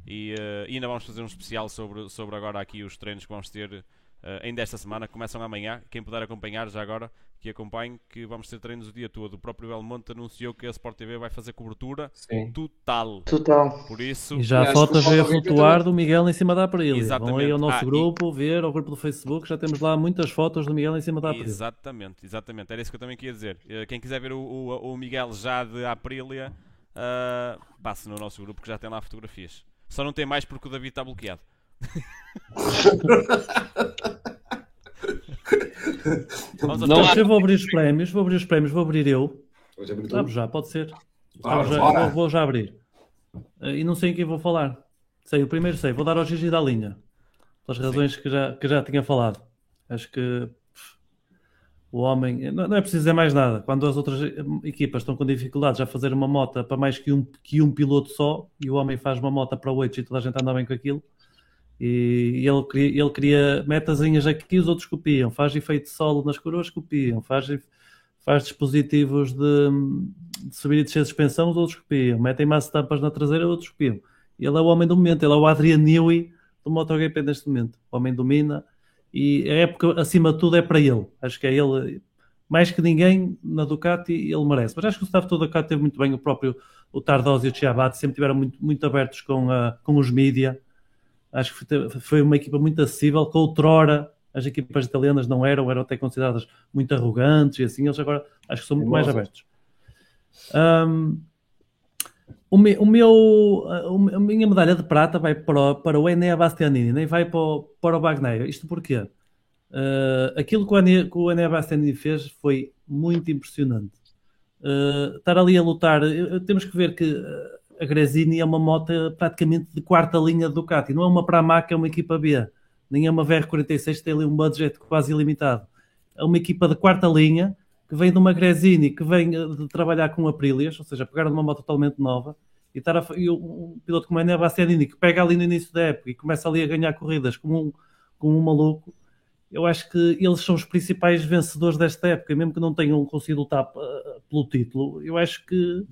E, uh, e ainda vamos fazer um especial sobre, sobre agora aqui os treinos que vamos ter Uh, ainda esta semana, começam amanhã. Quem puder acompanhar já agora, que acompanhe, que vamos ter treinos o dia todo. O próprio Belmonte anunciou que a Sport TV vai fazer cobertura Sim. total. Total. Por isso... E já a foto veio a flutuar do Miguel em cima da Aprilia. Exatamente. Vão aí ao nosso ah, grupo, e... ver, ao grupo do Facebook, já temos lá muitas fotos do Miguel em cima da Aprilia. Exatamente, exatamente. Era isso que eu também queria dizer. Eh, quem quiser ver o, o, o Miguel já de Aprilia, uh, passe no nosso grupo que já tem lá fotografias. Só não tem mais porque o David está bloqueado. Não, eu vou abrir os prémios, vou abrir os prémios, vou abrir eu. Abro já, pode ser. Ah, já, vou, vou, já abrir. Uh, e não sei em quem vou falar. Sei, o primeiro sei, vou dar ao Gigi da linha. pelas razões que já, que já tinha falado. Acho que o homem. Não, não, é preciso dizer mais nada. Quando as outras equipas estão com dificuldades a fazer uma moto para mais que um, que um piloto só e o homem faz uma moto para oito e toda a gente anda bem com aquilo. E ele ele queria metazinhas aqui, os outros copiam. Faz efeito solo nas coroas, copiam. Faz, faz dispositivos de, de subir e descer de suspensão, os outros copiam. Metem mais tampas na traseira, outros copiam. Ele é o homem do momento, ele é o Adrian Newey do MotoGP neste momento. O homem domina e a época, acima de tudo, é para ele. Acho que é ele, mais que ninguém, na Ducati, ele merece. Mas acho que o staff todo Ducati teve muito bem, o próprio o Tardoso e o Chiabatti sempre tiveram muito, muito abertos com, a, com os mídia. Acho que foi, foi uma equipa muito acessível, que outrora as equipas italianas não eram, eram até consideradas muito arrogantes e assim, eles agora acho que são muito mais abertos. Um, o, me, o meu, a minha medalha de prata vai para o, para o Enea Bastianini, nem vai para o, para o Bagnaia. Isto porquê? Uh, aquilo que o, Enea, que o Enea Bastianini fez foi muito impressionante. Uh, estar ali a lutar, temos que ver que a Gresini é uma moto praticamente de quarta linha do Ducati, não é uma Pramac, é uma equipa B, nem é uma VR46, tem ali um budget quase ilimitado. É uma equipa de quarta linha que vem de uma Gresini, que vem eh, de trabalhar com Aprilias, ou seja, pegar numa moto totalmente nova, e, estar a, e um piloto como a Enea Bastianini, que pega ali no início da época e começa ali a ganhar corridas como um, como um maluco, eu acho que eles são os principais vencedores desta época, mesmo que não tenham conseguido lutar uh, pelo título, eu acho que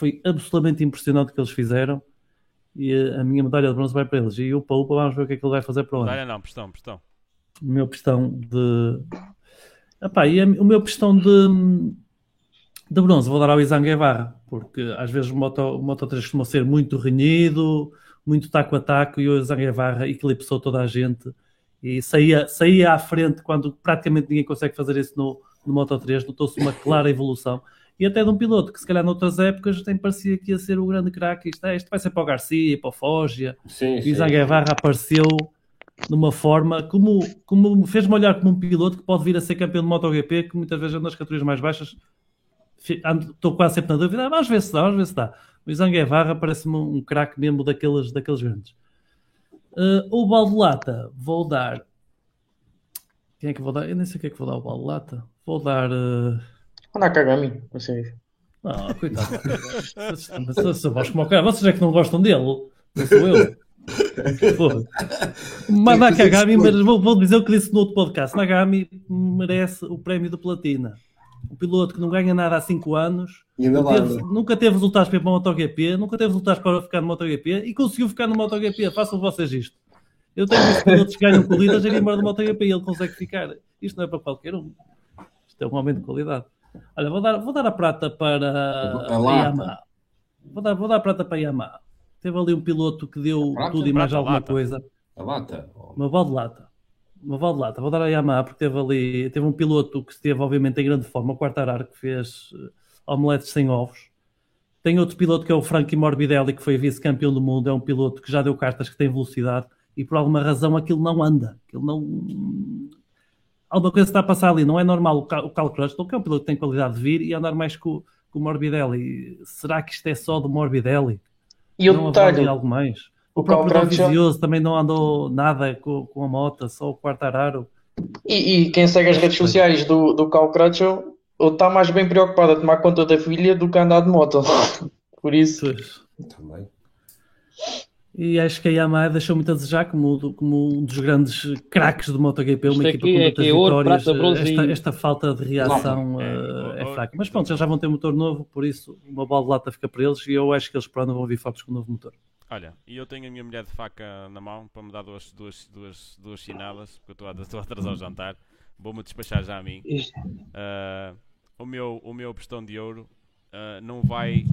foi absolutamente impressionante o que eles fizeram e a minha medalha de bronze vai para eles. E o Paulo, vamos ver o que é que ele vai fazer para onde. Medalha não, pistão, pistão. O meu pistão de Epá, e a, o meu pistão de, de bronze vou dar ao Izan Guevara, porque às vezes o Moto, o Moto 3 costuma ser muito renhido, muito taco a taco, e o Izan Guevara eclipsou toda a gente e saía, saía à frente quando praticamente ninguém consegue fazer isso no, no Moto 3, notou-se uma clara evolução. E até de um piloto que se calhar noutras épocas tem parecia que ia ser o grande craque. Isto, é, isto vai ser para o Garcia, para o Foggia. Izan Guevara apareceu de uma forma como, como fez-me olhar como um piloto que pode vir a ser campeão de MotoGP, que muitas vezes nas categorias mais baixas estou quase sempre na dúvida, ah, vamos ver se dá, ver se dá. O Izan Guevara parece-me um craque mesmo daqueles, daqueles grandes. Uh, o Baldelata, vou dar. Quem é que vou dar? Eu nem sei o que é que vou dar ao Baldelata. Vou dar. Uh... Vou dar Kagami, vocês. Ah, coitado. Vocês é que não gostam dele, não sou eu. Mas Nakagami, mas vou, vou, dizer o que disse no outro podcast. Nagami merece o prémio de platina. Um piloto que não ganha nada há 5 anos, teve, nunca teve resultados para ir para o MotoGP, nunca teve resultados para ficar no MotoGP e conseguiu ficar no MotoGP. Façam vocês isto. Eu tenho visto pilotos que ganham corridas ir embora do MotoGP e ele consegue ficar. Isto não é para qualquer um. Isto é um aumento de qualidade. Olha, vou dar, vou dar a prata para a Yamaha. Vou dar, vou dar a prata para a Yamaha. Teve ali um piloto que deu prata, tudo e mais alguma lata. coisa. A lata? Uma de lata. Uma de lata. Vou dar a Yamaha porque teve ali. Teve um piloto que esteve, obviamente, em grande forma, o Quartararo, que fez uh, omeletes sem ovos. Tem outro piloto que é o Frankie Morbidelli, que foi vice-campeão do mundo. É um piloto que já deu cartas que tem velocidade e por alguma razão aquilo não anda. Aquilo não. Alguma coisa está a passar ali. Não é normal o Carl Crutchlow, que é um piloto que tem qualidade de vir, e andar mais com, com o Morbidelli. Será que isto é só do Morbidelli? E o detalhe, algo mais. O, o próprio Dovizioso também não andou nada com, com a moto, só o Quartararo. E, e quem segue as redes sociais do, do Cal Crutchell está mais bem preocupado a tomar conta da filha do que a andar de moto. Por isso. Também. E acho que a Yamaha deixou muito a desejar como, como um dos grandes craques do MotoGP, uma equipa com é muitas é vitórias. Ouro, esta, esta, falta de reação é, uh, é fraca. Mas pronto, já, já vão ter motor novo, por isso uma bola de lata fica para eles e eu acho que eles para vão vir fotos com o novo motor. Olha, e eu tenho a minha mulher de faca na mão para me dar duas, duas, duas, duas chinadas, porque eu estou a, estou a atrasar o jantar. Vou-me despachar já a mim. Uh, o, meu, o meu pistão de ouro uh, não vai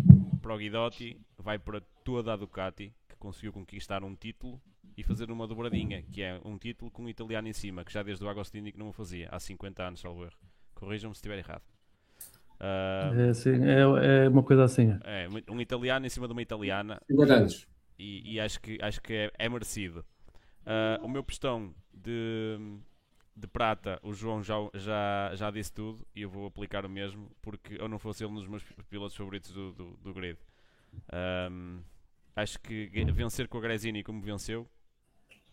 para o Guidotti, vai para toda a Ducati conseguiu conquistar um título e fazer uma dobradinha, que é um título com um italiano em cima, que já desde o Agostini que não o fazia, há 50 anos, salvo erro. Corrijam-me se estiver errado. Uh, é, sim, é, é, uma coisa assim. É, um italiano em cima de uma italiana. 50 anos. E, e acho que, acho que é, é merecido. Uh, o meu pistão de, de prata, o João já, já, já disse tudo e eu vou aplicar o mesmo, porque eu não fosse ele um dos meus pilotos favoritos do, do, do grid. Um, Acho que vencer com a Gresini como venceu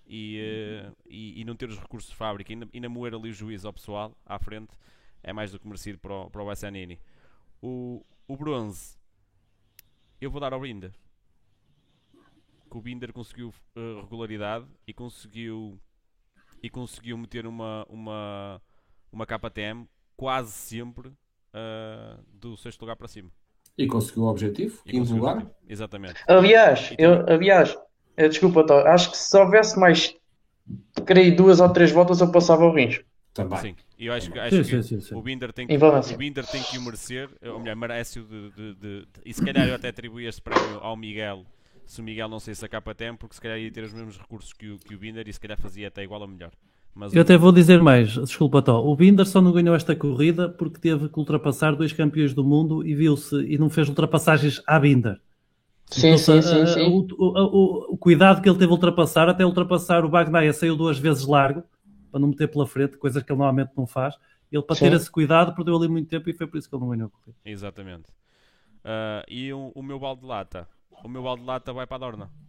e, uh, e, e, não ter os recursos de fábrica e, e moer ali o juiz ao pessoal à frente é mais do que merecido para o, para o Bassanini. O, o bronze, eu vou dar ao Binder. Que o Binder conseguiu uh, regularidade e conseguiu e conseguiu meter uma, uma, uma KTM quase sempre uh, do sexto lugar para cima. E conseguiu o objetivo, e quinto lugar. Objetivo. Exatamente. Aliás, eu, aliás, eu, desculpa, Tó, acho que se houvesse mais, creio, duas ou três voltas, eu passava o Rins. Também. Sim, eu acho, acho sim, que sim, sim, o, Binder tem que, o Binder tem que o merecer, ou melhor, merece-o de, de, de, de, E se calhar eu até atribuí este prémio ao Miguel, se o Miguel não saísse a KTM, porque se calhar ia ter os mesmos recursos que o, que o Binder e se calhar fazia até igual ou melhor. Mas eu o... até vou dizer mais, desculpa, Tó. O Binder só não ganhou esta corrida porque teve que ultrapassar dois campeões do mundo e viu-se e não fez ultrapassagens à Binder. Sim, então, sim, sim, sim. O, o, o, cuidado que ele teve a ultrapassar, até ultrapassar o Bagnaia saiu duas vezes largo para não meter pela frente, coisas que ele normalmente não faz. Ele, para sim. ter esse cuidado, perdeu ali muito tempo e foi por isso que ele não ganhou a corrida. Exatamente. Uh, e o, o meu balde de lata? O meu balde de lata vai para a Dorna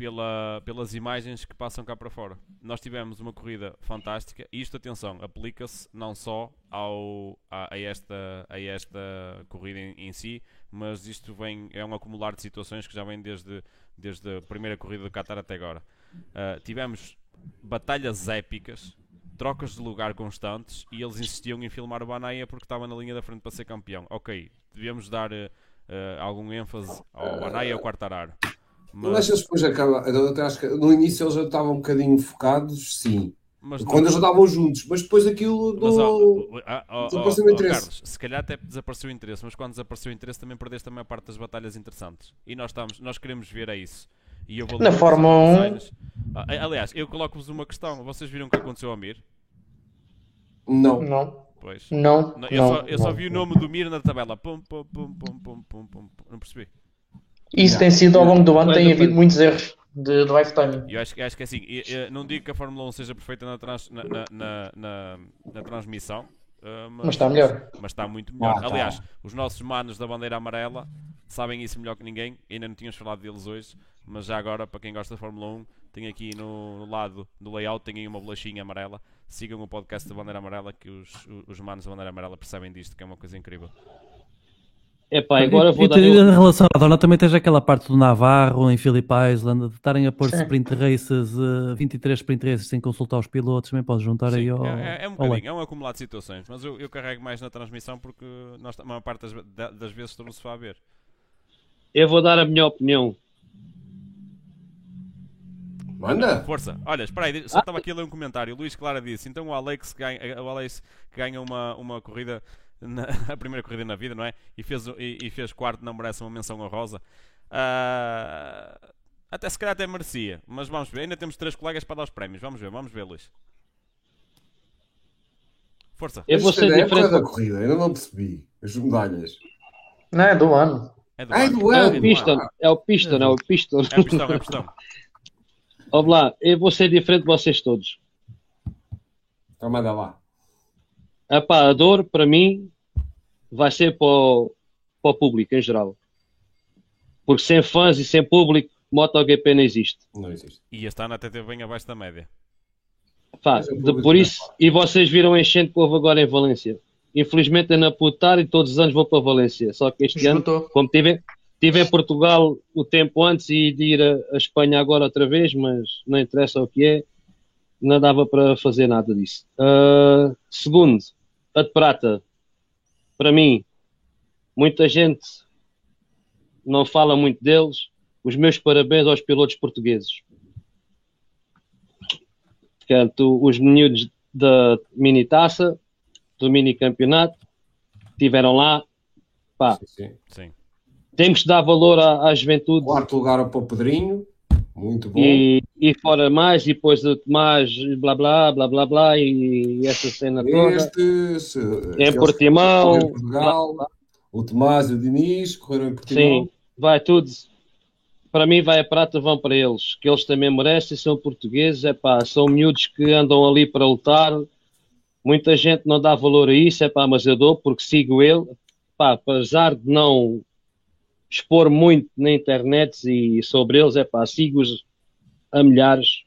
pela, pelas imagens que passam cá para fora. Nós tivemos uma corrida fantástica e isto, atenção, aplica-se não só ao, a, a, esta, a esta corrida em, em, si, mas isto vem, é um acumular de situações que já vem desde, desde a primeira corrida do Qatar até agora. Uh, tivemos batalhas épicas, trocas de lugar constantes e eles insistiam em filmar o Banaia porque estava na linha da frente para ser campeão. Ok, devemos dar uh, algum ênfase ao Banaia e ao Quartararo. Mas... Mas eles depois acabam. Eu acho que no início eles já estavam um bocadinho focados, sim. Mas quando eles já estavam juntos, mas depois aquilo do... mas, oh, desapareceu o interesse. Carlos, se calhar até desapareceu o interesse, mas quando desapareceu o interesse também perdeste a maior parte das batalhas interessantes. E nós, estamos, nós queremos ver a isso. E eu vou Na Fórmula 1. Ah, aliás, eu coloco-vos uma questão. Vocês viram o que aconteceu ao Mir? Não. Não. Pois. Não. não eu, não, só, eu não. só vi o nome do Mir na tabela. Pum, pum, pum, pum, pum, pum, pum. Não percebi. Isso tem sido ao longo do ano, tem havido muitos erros de drive timing. Eu acho, acho que é assim, eu, não digo que a Fórmula 1 seja perfeita na, trans, na, na, na, na transmissão, uh, mas, mas, está melhor. Mas está muito melhor. Ah, tá. Aliás, os nossos manos da bandeira amarela sabem isso melhor que ninguém, ainda não tínhamos falado deles hoje, mas já agora, para quem gosta da Fórmula 1, tem aqui no, no lado do layout, tem aí uma bolachinha amarela. Sigam o podcast da bandeira amarela, que os, os manos da bandeira amarela percebem disto, que é uma coisa incrível. Epá, agora vou e, dar. Em relação à dona, também tens aquela parte do Navarro em Phillip Island, de estarem a pôr sprint races, uh, 23 sprint races sem consultar os pilotos, também podes juntar Sim, aí ao. É, é, é um bocadinho, é um acumulado de situações, mas eu, eu carrego mais na transmissão porque nós, a maior parte das, das vezes no sofá a ver. Eu vou dar a minha opinião. Manda! Força! Olha, espera aí, só estava aqui a ler um comentário. O Luís Clara disse: então o Alex ganha, o Alex ganha uma, uma corrida na, a primeira corrida na vida, não é? E fez, e, e fez quarto, não merece uma menção honrosa. Uh, até se calhar até merecia, mas vamos ver. Ainda temos três colegas para dar os prémios. Vamos ver, vamos ver, Luís. Força. Eu vou ser é diferente da corrida, ainda não percebi. As medalhas. Não, é do ano. É do, ah, ano. É, do ano. é o Piston, é o Piston, é o Piston. É o Pistão, é o Pistão. Vamos lá, eu vou ser diferente de vocês todos. Então manda lá. Epá, a dor, para mim, vai ser para o, para o público em geral. Porque sem fãs e sem público, MotoGP não existe. Não existe. E este ano até teve bem abaixo da média. Pá, de, por isso, e vocês viram a enchente que houve agora em Valência. Infelizmente é na putar e todos os anos vou para Valência. Só que este ano, como tive, tive em Portugal o tempo antes e de ir a, a Espanha agora outra vez, mas não interessa o que é, não dava para fazer nada disso. Uh, segundo, a de prata, para mim, muita gente não fala muito deles. Os meus parabéns aos pilotos portugueses. Portanto, os meninos da mini taça, do mini campeonato, estiveram lá. Pá, sim, sim. sim. Temos que dar valor à, à juventude. Quarto lugar para o Pedrinho. Muito bom. E, e fora mais, e depois o Tomás, blá blá, blá blá blá, e, e essa cena toda. Este, em Portimão. Em Portugal, blá, blá. O Tomás e o Diniz correram em Portimão. Sim, vai tudo. Para mim, vai a prata, vão para eles, que eles também merecem, são portugueses, é pá, são miúdos que andam ali para lutar. Muita gente não dá valor a isso, é pá, mas eu dou porque sigo ele. Pá, apesar de não expor muito na internet e sobre eles, é pá, sigo-os a milhares.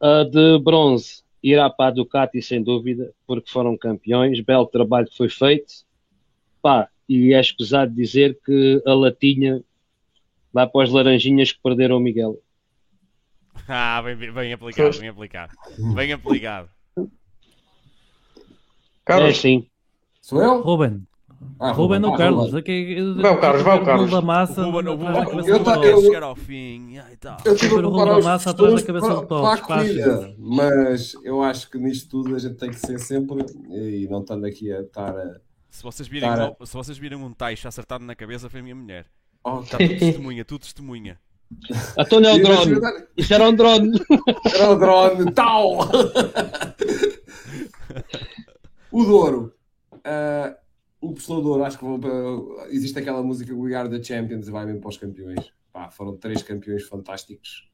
A de bronze irá para a Ducati, sem dúvida, porque foram campeões. Belo trabalho que foi feito. Pá, e é escusado dizer que a latinha vai para as laranjinhas que perderam o Miguel. Ah, bem, bem aplicado, bem aplicado. Bem aplicado. Carlos. É sim. Sou eu? Ruben. Ah, Ruben ou Carlos? Aqui, vai o Carlos, vai o Carlos. da massa. Ruben, o Ruben, eu estou chegar ao fim. Eu tive a preparar os massa atrás da cabeça do top. Mas eu acho que nisto tudo a gente tem que ser sempre, e não estando aqui a estar a... Se vocês virem, um, se vocês virem um tacho acertado na cabeça, foi a minha mulher. Oh. Está tudo testemunha, tudo testemunha. Então não é o drone. Isso era um drone. Era um drone, tal! o Douro. Uh, o Pessoa Douro, acho que vou, existe aquela música We Are the Champions e vai mesmo para os campeões. Pá, foram três campeões fantásticos.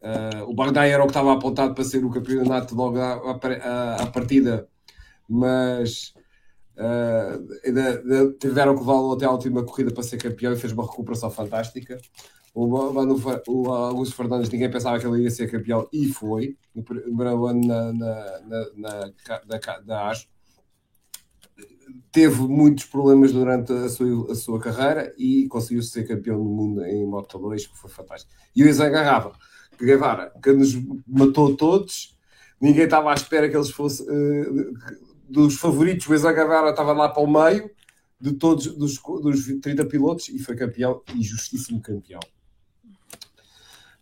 Uh, o Bagdad era o que estava apontado para ser o campeonato logo à, à, à partida, mas uh, tiveram que levá-lo até a última corrida para ser campeão e fez uma recuperação fantástica. O, Manu, o Augusto Fernandes, ninguém pensava que ele ia ser campeão e foi, no primeiro ano na, na, na, na, ASO. Teve muitos problemas durante a sua, a sua carreira e conseguiu ser campeão do mundo em Moto 2, que foi fantástico. E o Garrafa, que Guevara, que nos matou todos, ninguém estava à espera que eles fossem. Uh, dos favoritos, o Garrafa estava lá para o meio de todos dos, dos 30 pilotos e foi campeão e justíssimo campeão.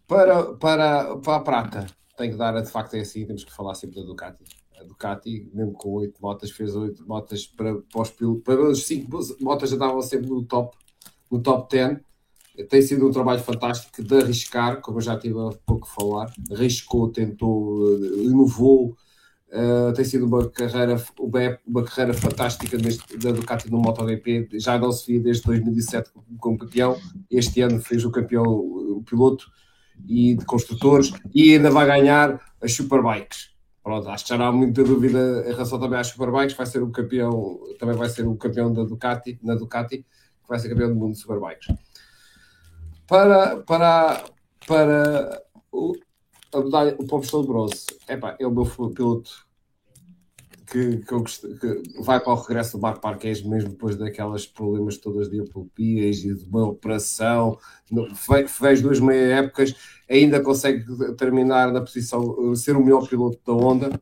Para, para, para a prata, tem que dar, de facto é assim, temos que falar sempre da Ducati. A Ducati, mesmo com oito motas, fez oito motas para, para os pilotos, para os cinco motas estavam sempre no top, no top 10. Tem sido um trabalho fantástico de arriscar, como eu já tive há pouco a falar, arriscou, tentou, inovou, Uh, tem sido uma carreira, uma carreira fantástica neste, da Ducati no MotoGP. Já não se via desde 2007 como campeão. Este ano fez o campeão, o piloto e de construtores e ainda vai ganhar as Superbikes. Pronto, acho que já não há muita dúvida em relação também às Superbikes. Vai ser o campeão, também vai ser o campeão da Ducati, na Ducati, que vai ser campeão do mundo de Superbikes. Para, para, para o, a medalha, o professor de bronze, epá, é o meu piloto que, que, eu que vai para o regresso do Marco Marques mesmo depois daquelas problemas todas de apopias e de uma operação, fez duas meia épocas, ainda consegue terminar na posição, ser o melhor piloto da Honda,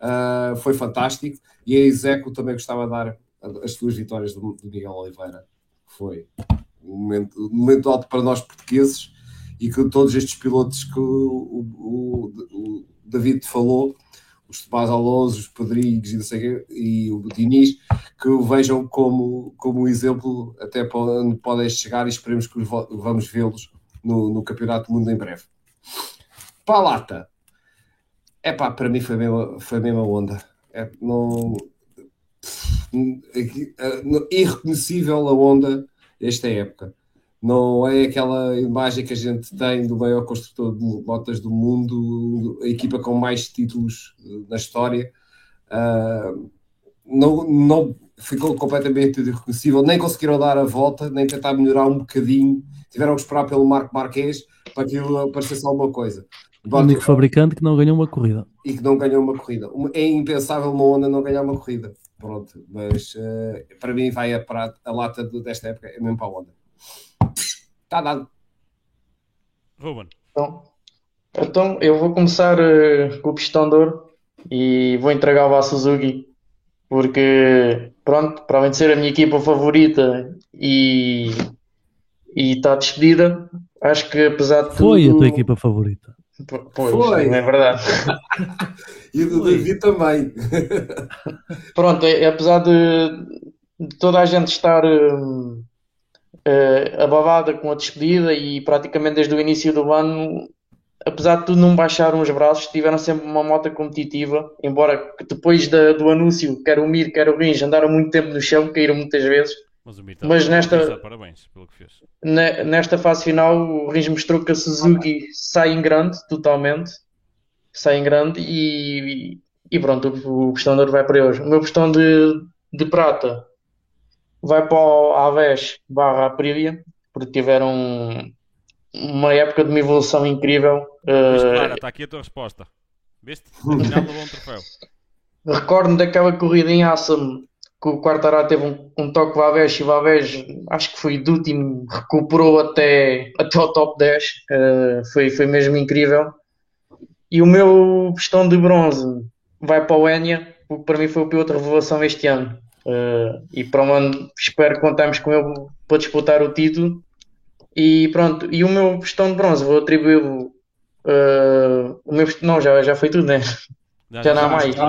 uh, foi fantástico, e a Iseco também gostava de dar as duas vitórias do, do Miguel Oliveira, foi um momento, um momento alto para nós portugueses, e que todos estes pilotos que o, o, o David falou, os Tomás Alonso, os Pedrigues e, não e o Diniz, que o vejam como, como exemplo até onde podem chegar e esperemos que vamos vê-los no, no Campeonato do Mundo em breve. Para a lata, é pá, para mim foi a mesma, foi a mesma onda. É, não, é, irreconhecível a onda desta época não é aquela imagem que a gente tem do maior construtor de motas do mundo, a equipa com mais títulos eh, na história. Uh, não, não ficou completamente irreconhecível, nem conseguiram dar a volta, nem tentar melhorar um bocadinho. Tiveram que esperar pelo Marco Marques para que aquilo aparecesse alguma coisa. O único fabricante que não ganhou uma corrida. E que não ganhou uma corrida. É impensável uma Honda não ganhar uma corrida. Pronto, mas uh, para mim vai a, a lata desta época é mesmo para a Honda. Está dado. Ruben. Então, então eu vou começar uh, com o pistão de ouro e vou entregar o à Suzuki porque pronto, para além de ser a minha equipa favorita e está despedida, acho que apesar de tudo. Foi a tua equipa favorita. Pois, Foi. é verdade. e do David também. Pronto, é, apesar de, de, toda a gente estar. Uh, uh, ababada com a despedida e praticamente desde o início do ano, apesar de tudo não baixaram os braços, tiveram sempre uma moto competitiva, embora depois da, do anúncio, quer o Mir, quer o Rins, andaram muito tempo no chão, caíram muitas vezes. Mas, Mas nesta, parabéns pelo que fez. nesta fase final, o Rins mostrou que a Suzuki sai em grande, totalmente. Sai em grande e, e pronto, o, o de ouro vai para hoje. O meu questão de, de prata vai para o Aves barra Aprilia, porque tiveram uma época de uma evolução incrível. Uh... Clara, está aqui a tua resposta. Viste? Final do bom troféu. Recordo-me daquela corrida em Assam que o Quartararo teve um, um toque Vavés e Vavés, acho que foi do último, recuperou até, até o top 10. Uh, foi, foi mesmo incrível. E o meu pistão de bronze vai para o Enya, porque para mim foi o piloto de revelação este ano. Uh, e para o ano espero que contamos com ele para disputar o título. E pronto, e o meu pistão de bronze vou atribuir uh, o meu não, já, já foi tudo, né? Já, já não há mais. Lá,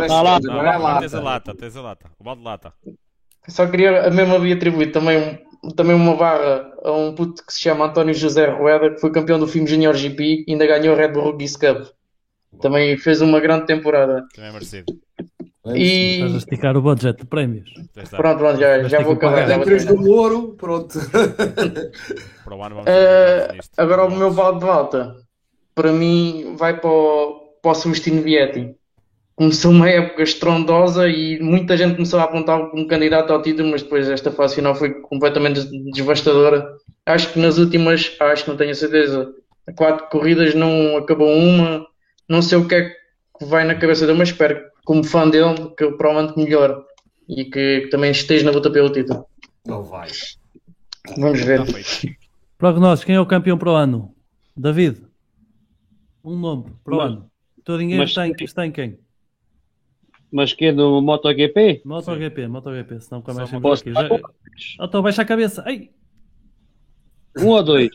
lá, tens a lata, tens a lata, o balde de lata. Só queria mesmo ali atribuir também, também uma barra a um puto que se chama António José Rueda, que foi campeão do filme Junior GP e ainda ganhou a Red Bull Rookies Cup. Também fez uma grande temporada. Também é merecido. E... Estás a esticar o budget de prémios. Pronto, pronto, já, já vou acabar. Já três do ouro, pronto. uh, agora o meu balde de volta, para mim, vai para o, para o Celestino Vietti. Começou uma época estrondosa e muita gente começou a apontar como candidato ao título, mas depois esta fase final foi completamente devastadora. Acho que nas últimas, acho que não tenho certeza, quatro corridas não acabou uma. Não sei o que é que vai na cabeça dele, mas espero como fã dele, que eu provavelmente melhor e que, que, também esteja na luta pelo título. Não vai. Vamos ver. Prognóstico, quem é o campeão para o ano? David? Um nome para o mas, ano. Todo dinheiro mas, está, em, está em quem? Mas que é do MotoGP? MotoGP, MotoGP, senão nunca mais aqui. Já... Então baixa a cabeça. Ai. Um ou dois?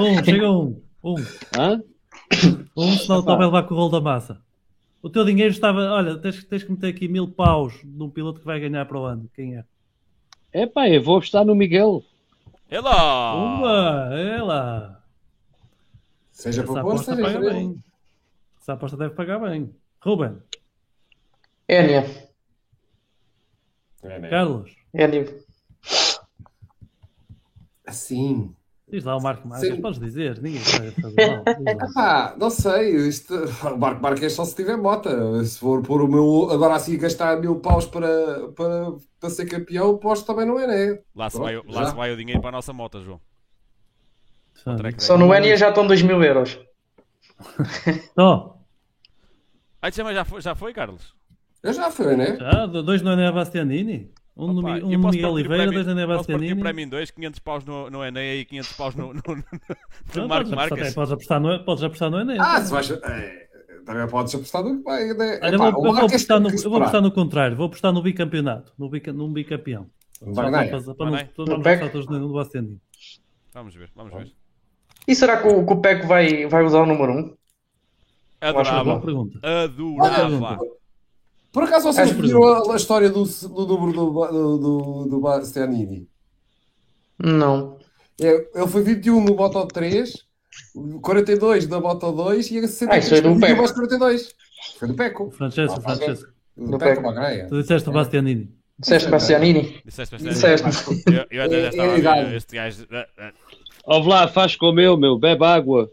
Um, chega um. Um. Hã? Um, senão o Tom vai levar com o rolo da massa. O teu dinheiro estava. Olha, tens, tens que meter aqui mil paus num piloto que vai ganhar para o ano. Quem é? É pá, eu vou apostar no Miguel. É lá! Uma, é lá! Seja proposta, aposta paga bem. Essa aposta deve pagar bem. Ruben. Enia. Carlos. Enia. Assim. Diz lá o Marco Marques, podes dizer, ninguém vai fazer mal. Ah, não sei, isto, o Marco Marques só se tiver mota. Se for pôr o meu, agora assim gastar mil paus para, para, para ser campeão, posto também não é, né? Lá, se vai, lá se vai o dinheiro para a nossa moto, João. Só no Enia já estão 2 mil euros. Só. Ah, já foi, já foi, Carlos? Eu já fui, né? Já, dois no Enia Bastianini. Um, Opa, no, um no Miguel Oliveira, dois na Neva Bastianini. para mim dois, 500 paus no, no Enéa e 500 paus no, no, no, no Marco Marques. Podes apostar no, podes apostar no Enéa. Ah, se vais... É, também podes apostar no... É, é, Olha, vou, eu, vou apostar no, eu vou apostar no contrário, vou apostar no bicampeonato, no, bica, num bicampeão. Para não apostar todos no Bastianini. Vamos ver, vamos ver. E será que o, que o Peco vai, vai usar o número 1? Adorava. Adorava. Por acaso vocês viram a, a, história do, do número do, do, do, do Bastianini? Não. É, ele foi 21 no Moto 3, 42 na Moto 2 e a 63 ah, do Peco. 42. Foi do Peco. Francesco, ah, Francesco. Do, Peco, Magreia. Tu disseste o Bastianini. Disseste Bastianini? Disseste Bastianini. Eu, eu até já estava a ver este gajo... Ó oh, Vlad, faz como eu, meu, bebe água.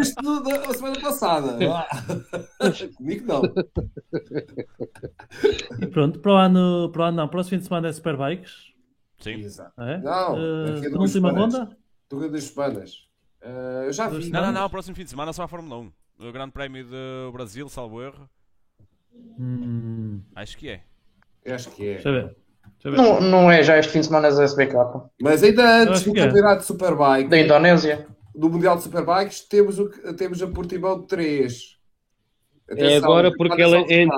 Isto da semana passada. Comigo não. E pronto, para o ano, para o ano não, próximo fim de semana é Superbikes. Sim. Exato. É? Não, uh, penúltima ronda? Duas duas semanas. Uh, eu já vi. Não, não, não, próximo fim de semana só a Fórmula 1. O Grande Prémio do Brasil, salvo erro. Hum. Acho que é. Eu acho que é. Deixa eu ver. Não, não é já este fim de semana as SBK. Mas ainda antes do é. campeonato de Superbike. Da Indonésia. Do Mundial de Superbikes temos, o, temos a Portimão 3. Atenção, é agora porque ele, ele,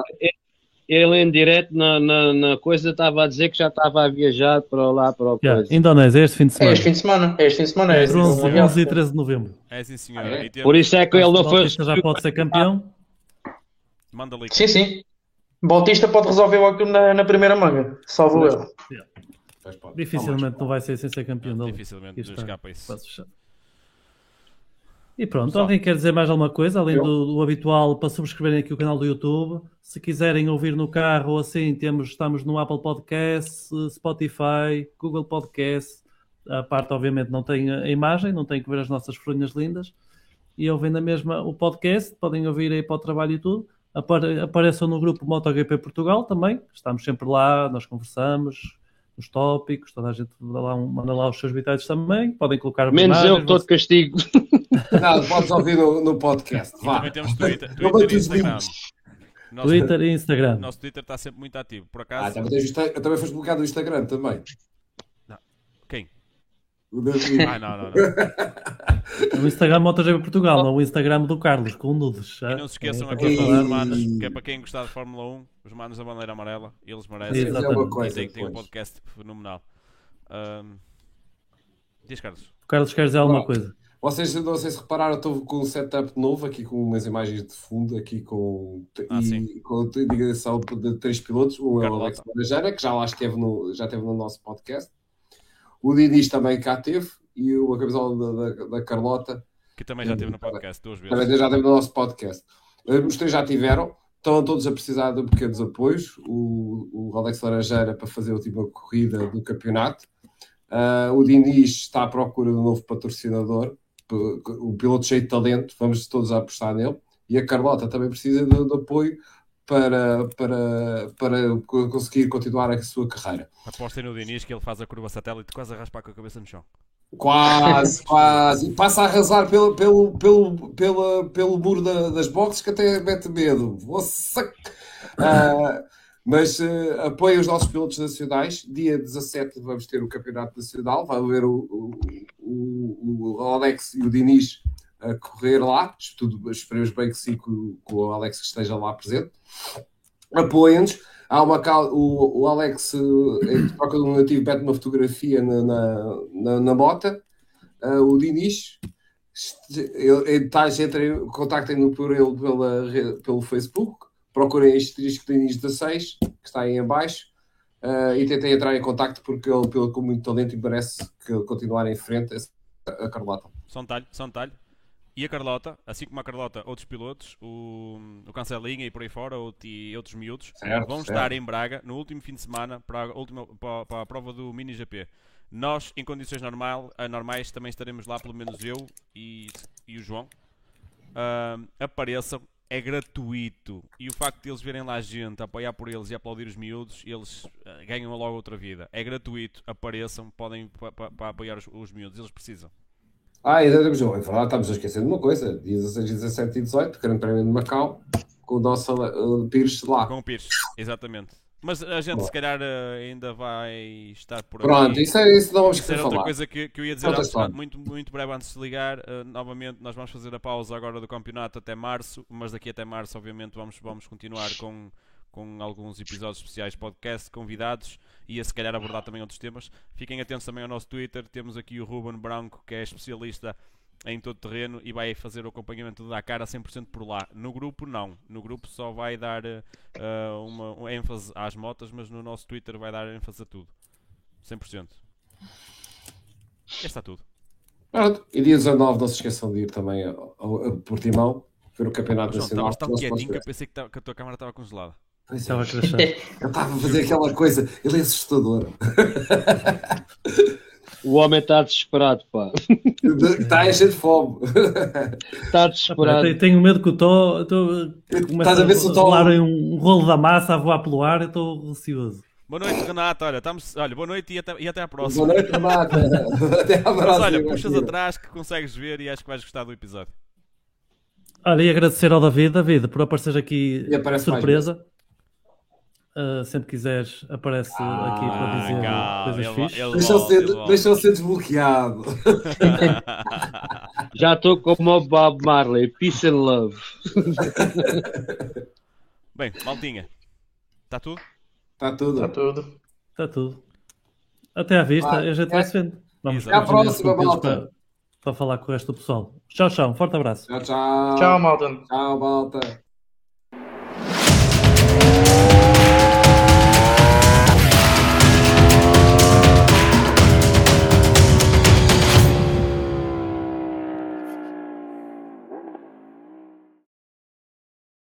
ele em direto na, na, na, coisa estava a dizer que já estava a viajar para lá para o yeah, Indonésia, este fim de semana. É este fim de semana. É este fim de semana. É, é 11, 11 e 13 de novembro. É sim, senhor. Ah, é? Por isso é que ele não foi. Já pode ser campeão. Manda ali. Sim, sim. Bautista pode resolver logo na, na primeira manga, salvo eu. Yeah. Dificilmente não vai ser sem ser campeão. Não, dificilmente nos escapa isso. E pronto, Só. alguém quer dizer mais alguma coisa, além do, do, habitual, para subscreverem aqui o canal do YouTube. Se quiserem ouvir no carro ou assim, temos, estamos no Apple Podcast, Spotify, Google Podcast. A parte, obviamente, não tem a imagem, não tem que ver as nossas fronhas lindas. E ouvem na mesma o podcast, podem ouvir aí para o trabalho e tudo apareçam no grupo MotoGP Portugal também. Estamos sempre lá, nós conversamos, os tópicos, toda a gente manda lá, manda lá os seus bitados também, podem colocar Menos eu que estou de castigo. Não, podes ouvir no, no podcast. Vá. Também temos Twitter, Twitter e Instagram. Nosso, Twitter e Instagram. O nosso Twitter está sempre muito ativo. Por Ah, acaso. também, tens, também foste publicado no Instagram também. Ah, não, não, não. O Instagram MotoGP Portugal, não o Instagram do Carlos, com nudes. E não se esqueçam É, aqui para falar. os manos, que é para quem gostar de Fórmula 1, os manos da bandeira amarela, eles merecem. É uma Exatamente. Coisa. tem, tem um podcast fenomenal. Ahm, Diz, Carlos. O Carlos quer dizer alguma coisa? Vocês não sei se repararam, estou com um setup novo aqui com umas imagens de fundo aqui com, Ah, e, com a digressão de três pilotos. Um é o. Alex Laranjeira, que já lá esteve no, já esteve no nosso podcast. O Diniz também cá teve e o- a camisola da, da, da Carlota Que também já esteve no podcast duas vezes. também já esteve no nosso podcast. Eh, Os três já tiveram, estão todos a precisar de pequenos apoios. O, o Alex Laranjeira para fazer a última corrida do campeonato. Ah, o Diniz está à procura de um novo patrocinador, o piloto cheio de talento, vamos todos a apostar nele. E a Carlota também precisa de, de apoio para, para, para co- conseguir continuar a sua carreira. Apostem no Diniz que ele faz a curva satélite quase a raspar com a cabeça no chão. Quase, quase. E passa a arrasar pelo, pelo, pelo, pela, pelo muro da- das boxes que até mete medo. Você... Ah, mas uh, apoia os nossos pilotos nacionais. Dia 17 vamos ter o Campeonato Nacional. Vai haver o, o, o, o Alex e o Diniz a correr lá. Tudo, esperemos bem que sim, que que o Alex esteja lá presente. Apoiem-nos. Há uma, o, o Alex, eh, em troca de um nativo, pede uma fotografia na, na, na, na bota. Ah, o tais, entrem, contactem-no por ele pela, pelo Facebook. Procurem este disco Diniz 16, que está aí em baixo. ah, e tentem entrar em contacto porque ele, pelo com muito talento, e merece que continuar em frente a, a Carlota. Só um detalhe, só detalhe. E a Carlota, assim como a Carlota, outros pilotos, o, o Cancelinha e por aí fora, out- e outros miúdos, Certo, vão certo. estar em Braga no último fim de semana para a, última, para, para a prova do Mini GP. Nós, em condições normal, normais, também estaremos lá, pelo menos eu e, e o João. Ahm, apareçam, é gratuito. E o facto de eles verem lá gente, apoiar por eles e aplaudir os miúdos, eles ah, ganham logo outra vida. É gratuito, apareçam, podem para apoiar os, os miúdos, eles precisam. Ah, e temos, é verdade, estamos a esquecer de uma coisa: dia 16, 17 e 18, Grande Prémio de Macau, com o nosso uh, Pires lá. Com o Pires, exatamente. Mas a gente Boa. se calhar eh, ainda vai estar por Pronto, aqui. isso, é, isso não vamos outra falar. coisa que, que eu ia dizer antes, muito, muito breve antes de ligar. eh, novamente, nós vamos fazer a pausa agora do campeonato até março, mas daqui até março, obviamente, vamos, vamos continuar com, com alguns episódios especiais podcast, convidados e a se calhar abordar também outros temas. Fiquem atentos também ao nosso Twitter. Temos aqui o Ruben Branco, que é especialista em todo terreno e vai fazer o acompanhamento do Dakar a 100% por lá. No grupo, não. No grupo só vai dar eh, uma, uma ênfase às motas, mas no nosso Twitter vai dar ênfase a tudo. 100%. Já está tudo. Pronto, e dia 19 não se esqueçam de ir também ao, ao, a Portimão, ver o Campeonato João, Nacional. estavas tão quietinho que eu pensei que, que a tua câmara estava congelada. Pois é, Estava a crescer. Eu estava a fazer aquela coisa, ele é assustador. O homem está desesperado, pá. Está a encher de fome. Está desesperado. Tenho- Tenho medo que o Tó Estás a ver se o Tó- um rolo da massa a voar pelo ar, eu estou receoso. Boa noite, Renato. Olha, estamos... olha boa noite e até, e até à próxima. Boa noite, Renata. Até à Mas próxima. olha, puxas atrás que consegues ver e acho que vais gostar do episódio. Olha, e agradecer ao David, David, por aparecer aqui E de mais surpresa. Uh, sempre quiseres, aparece aqui para dizer calma, coisas ele- Deixa ser, deixa ele ser desbloqueado. Já estou como o Bob Marley. Peace and love. Bem, maltinha. Está tudo? Está tudo. Está tudo. Está tudo. Até à vista, Vai. a gente vai se vendo. Vamos Até à próxima, malta. Para, para falar com o resto do pessoal. Tchau, tchau. Um forte abraço. Tchau, tchau. Tchau, malta. Tchau, malta.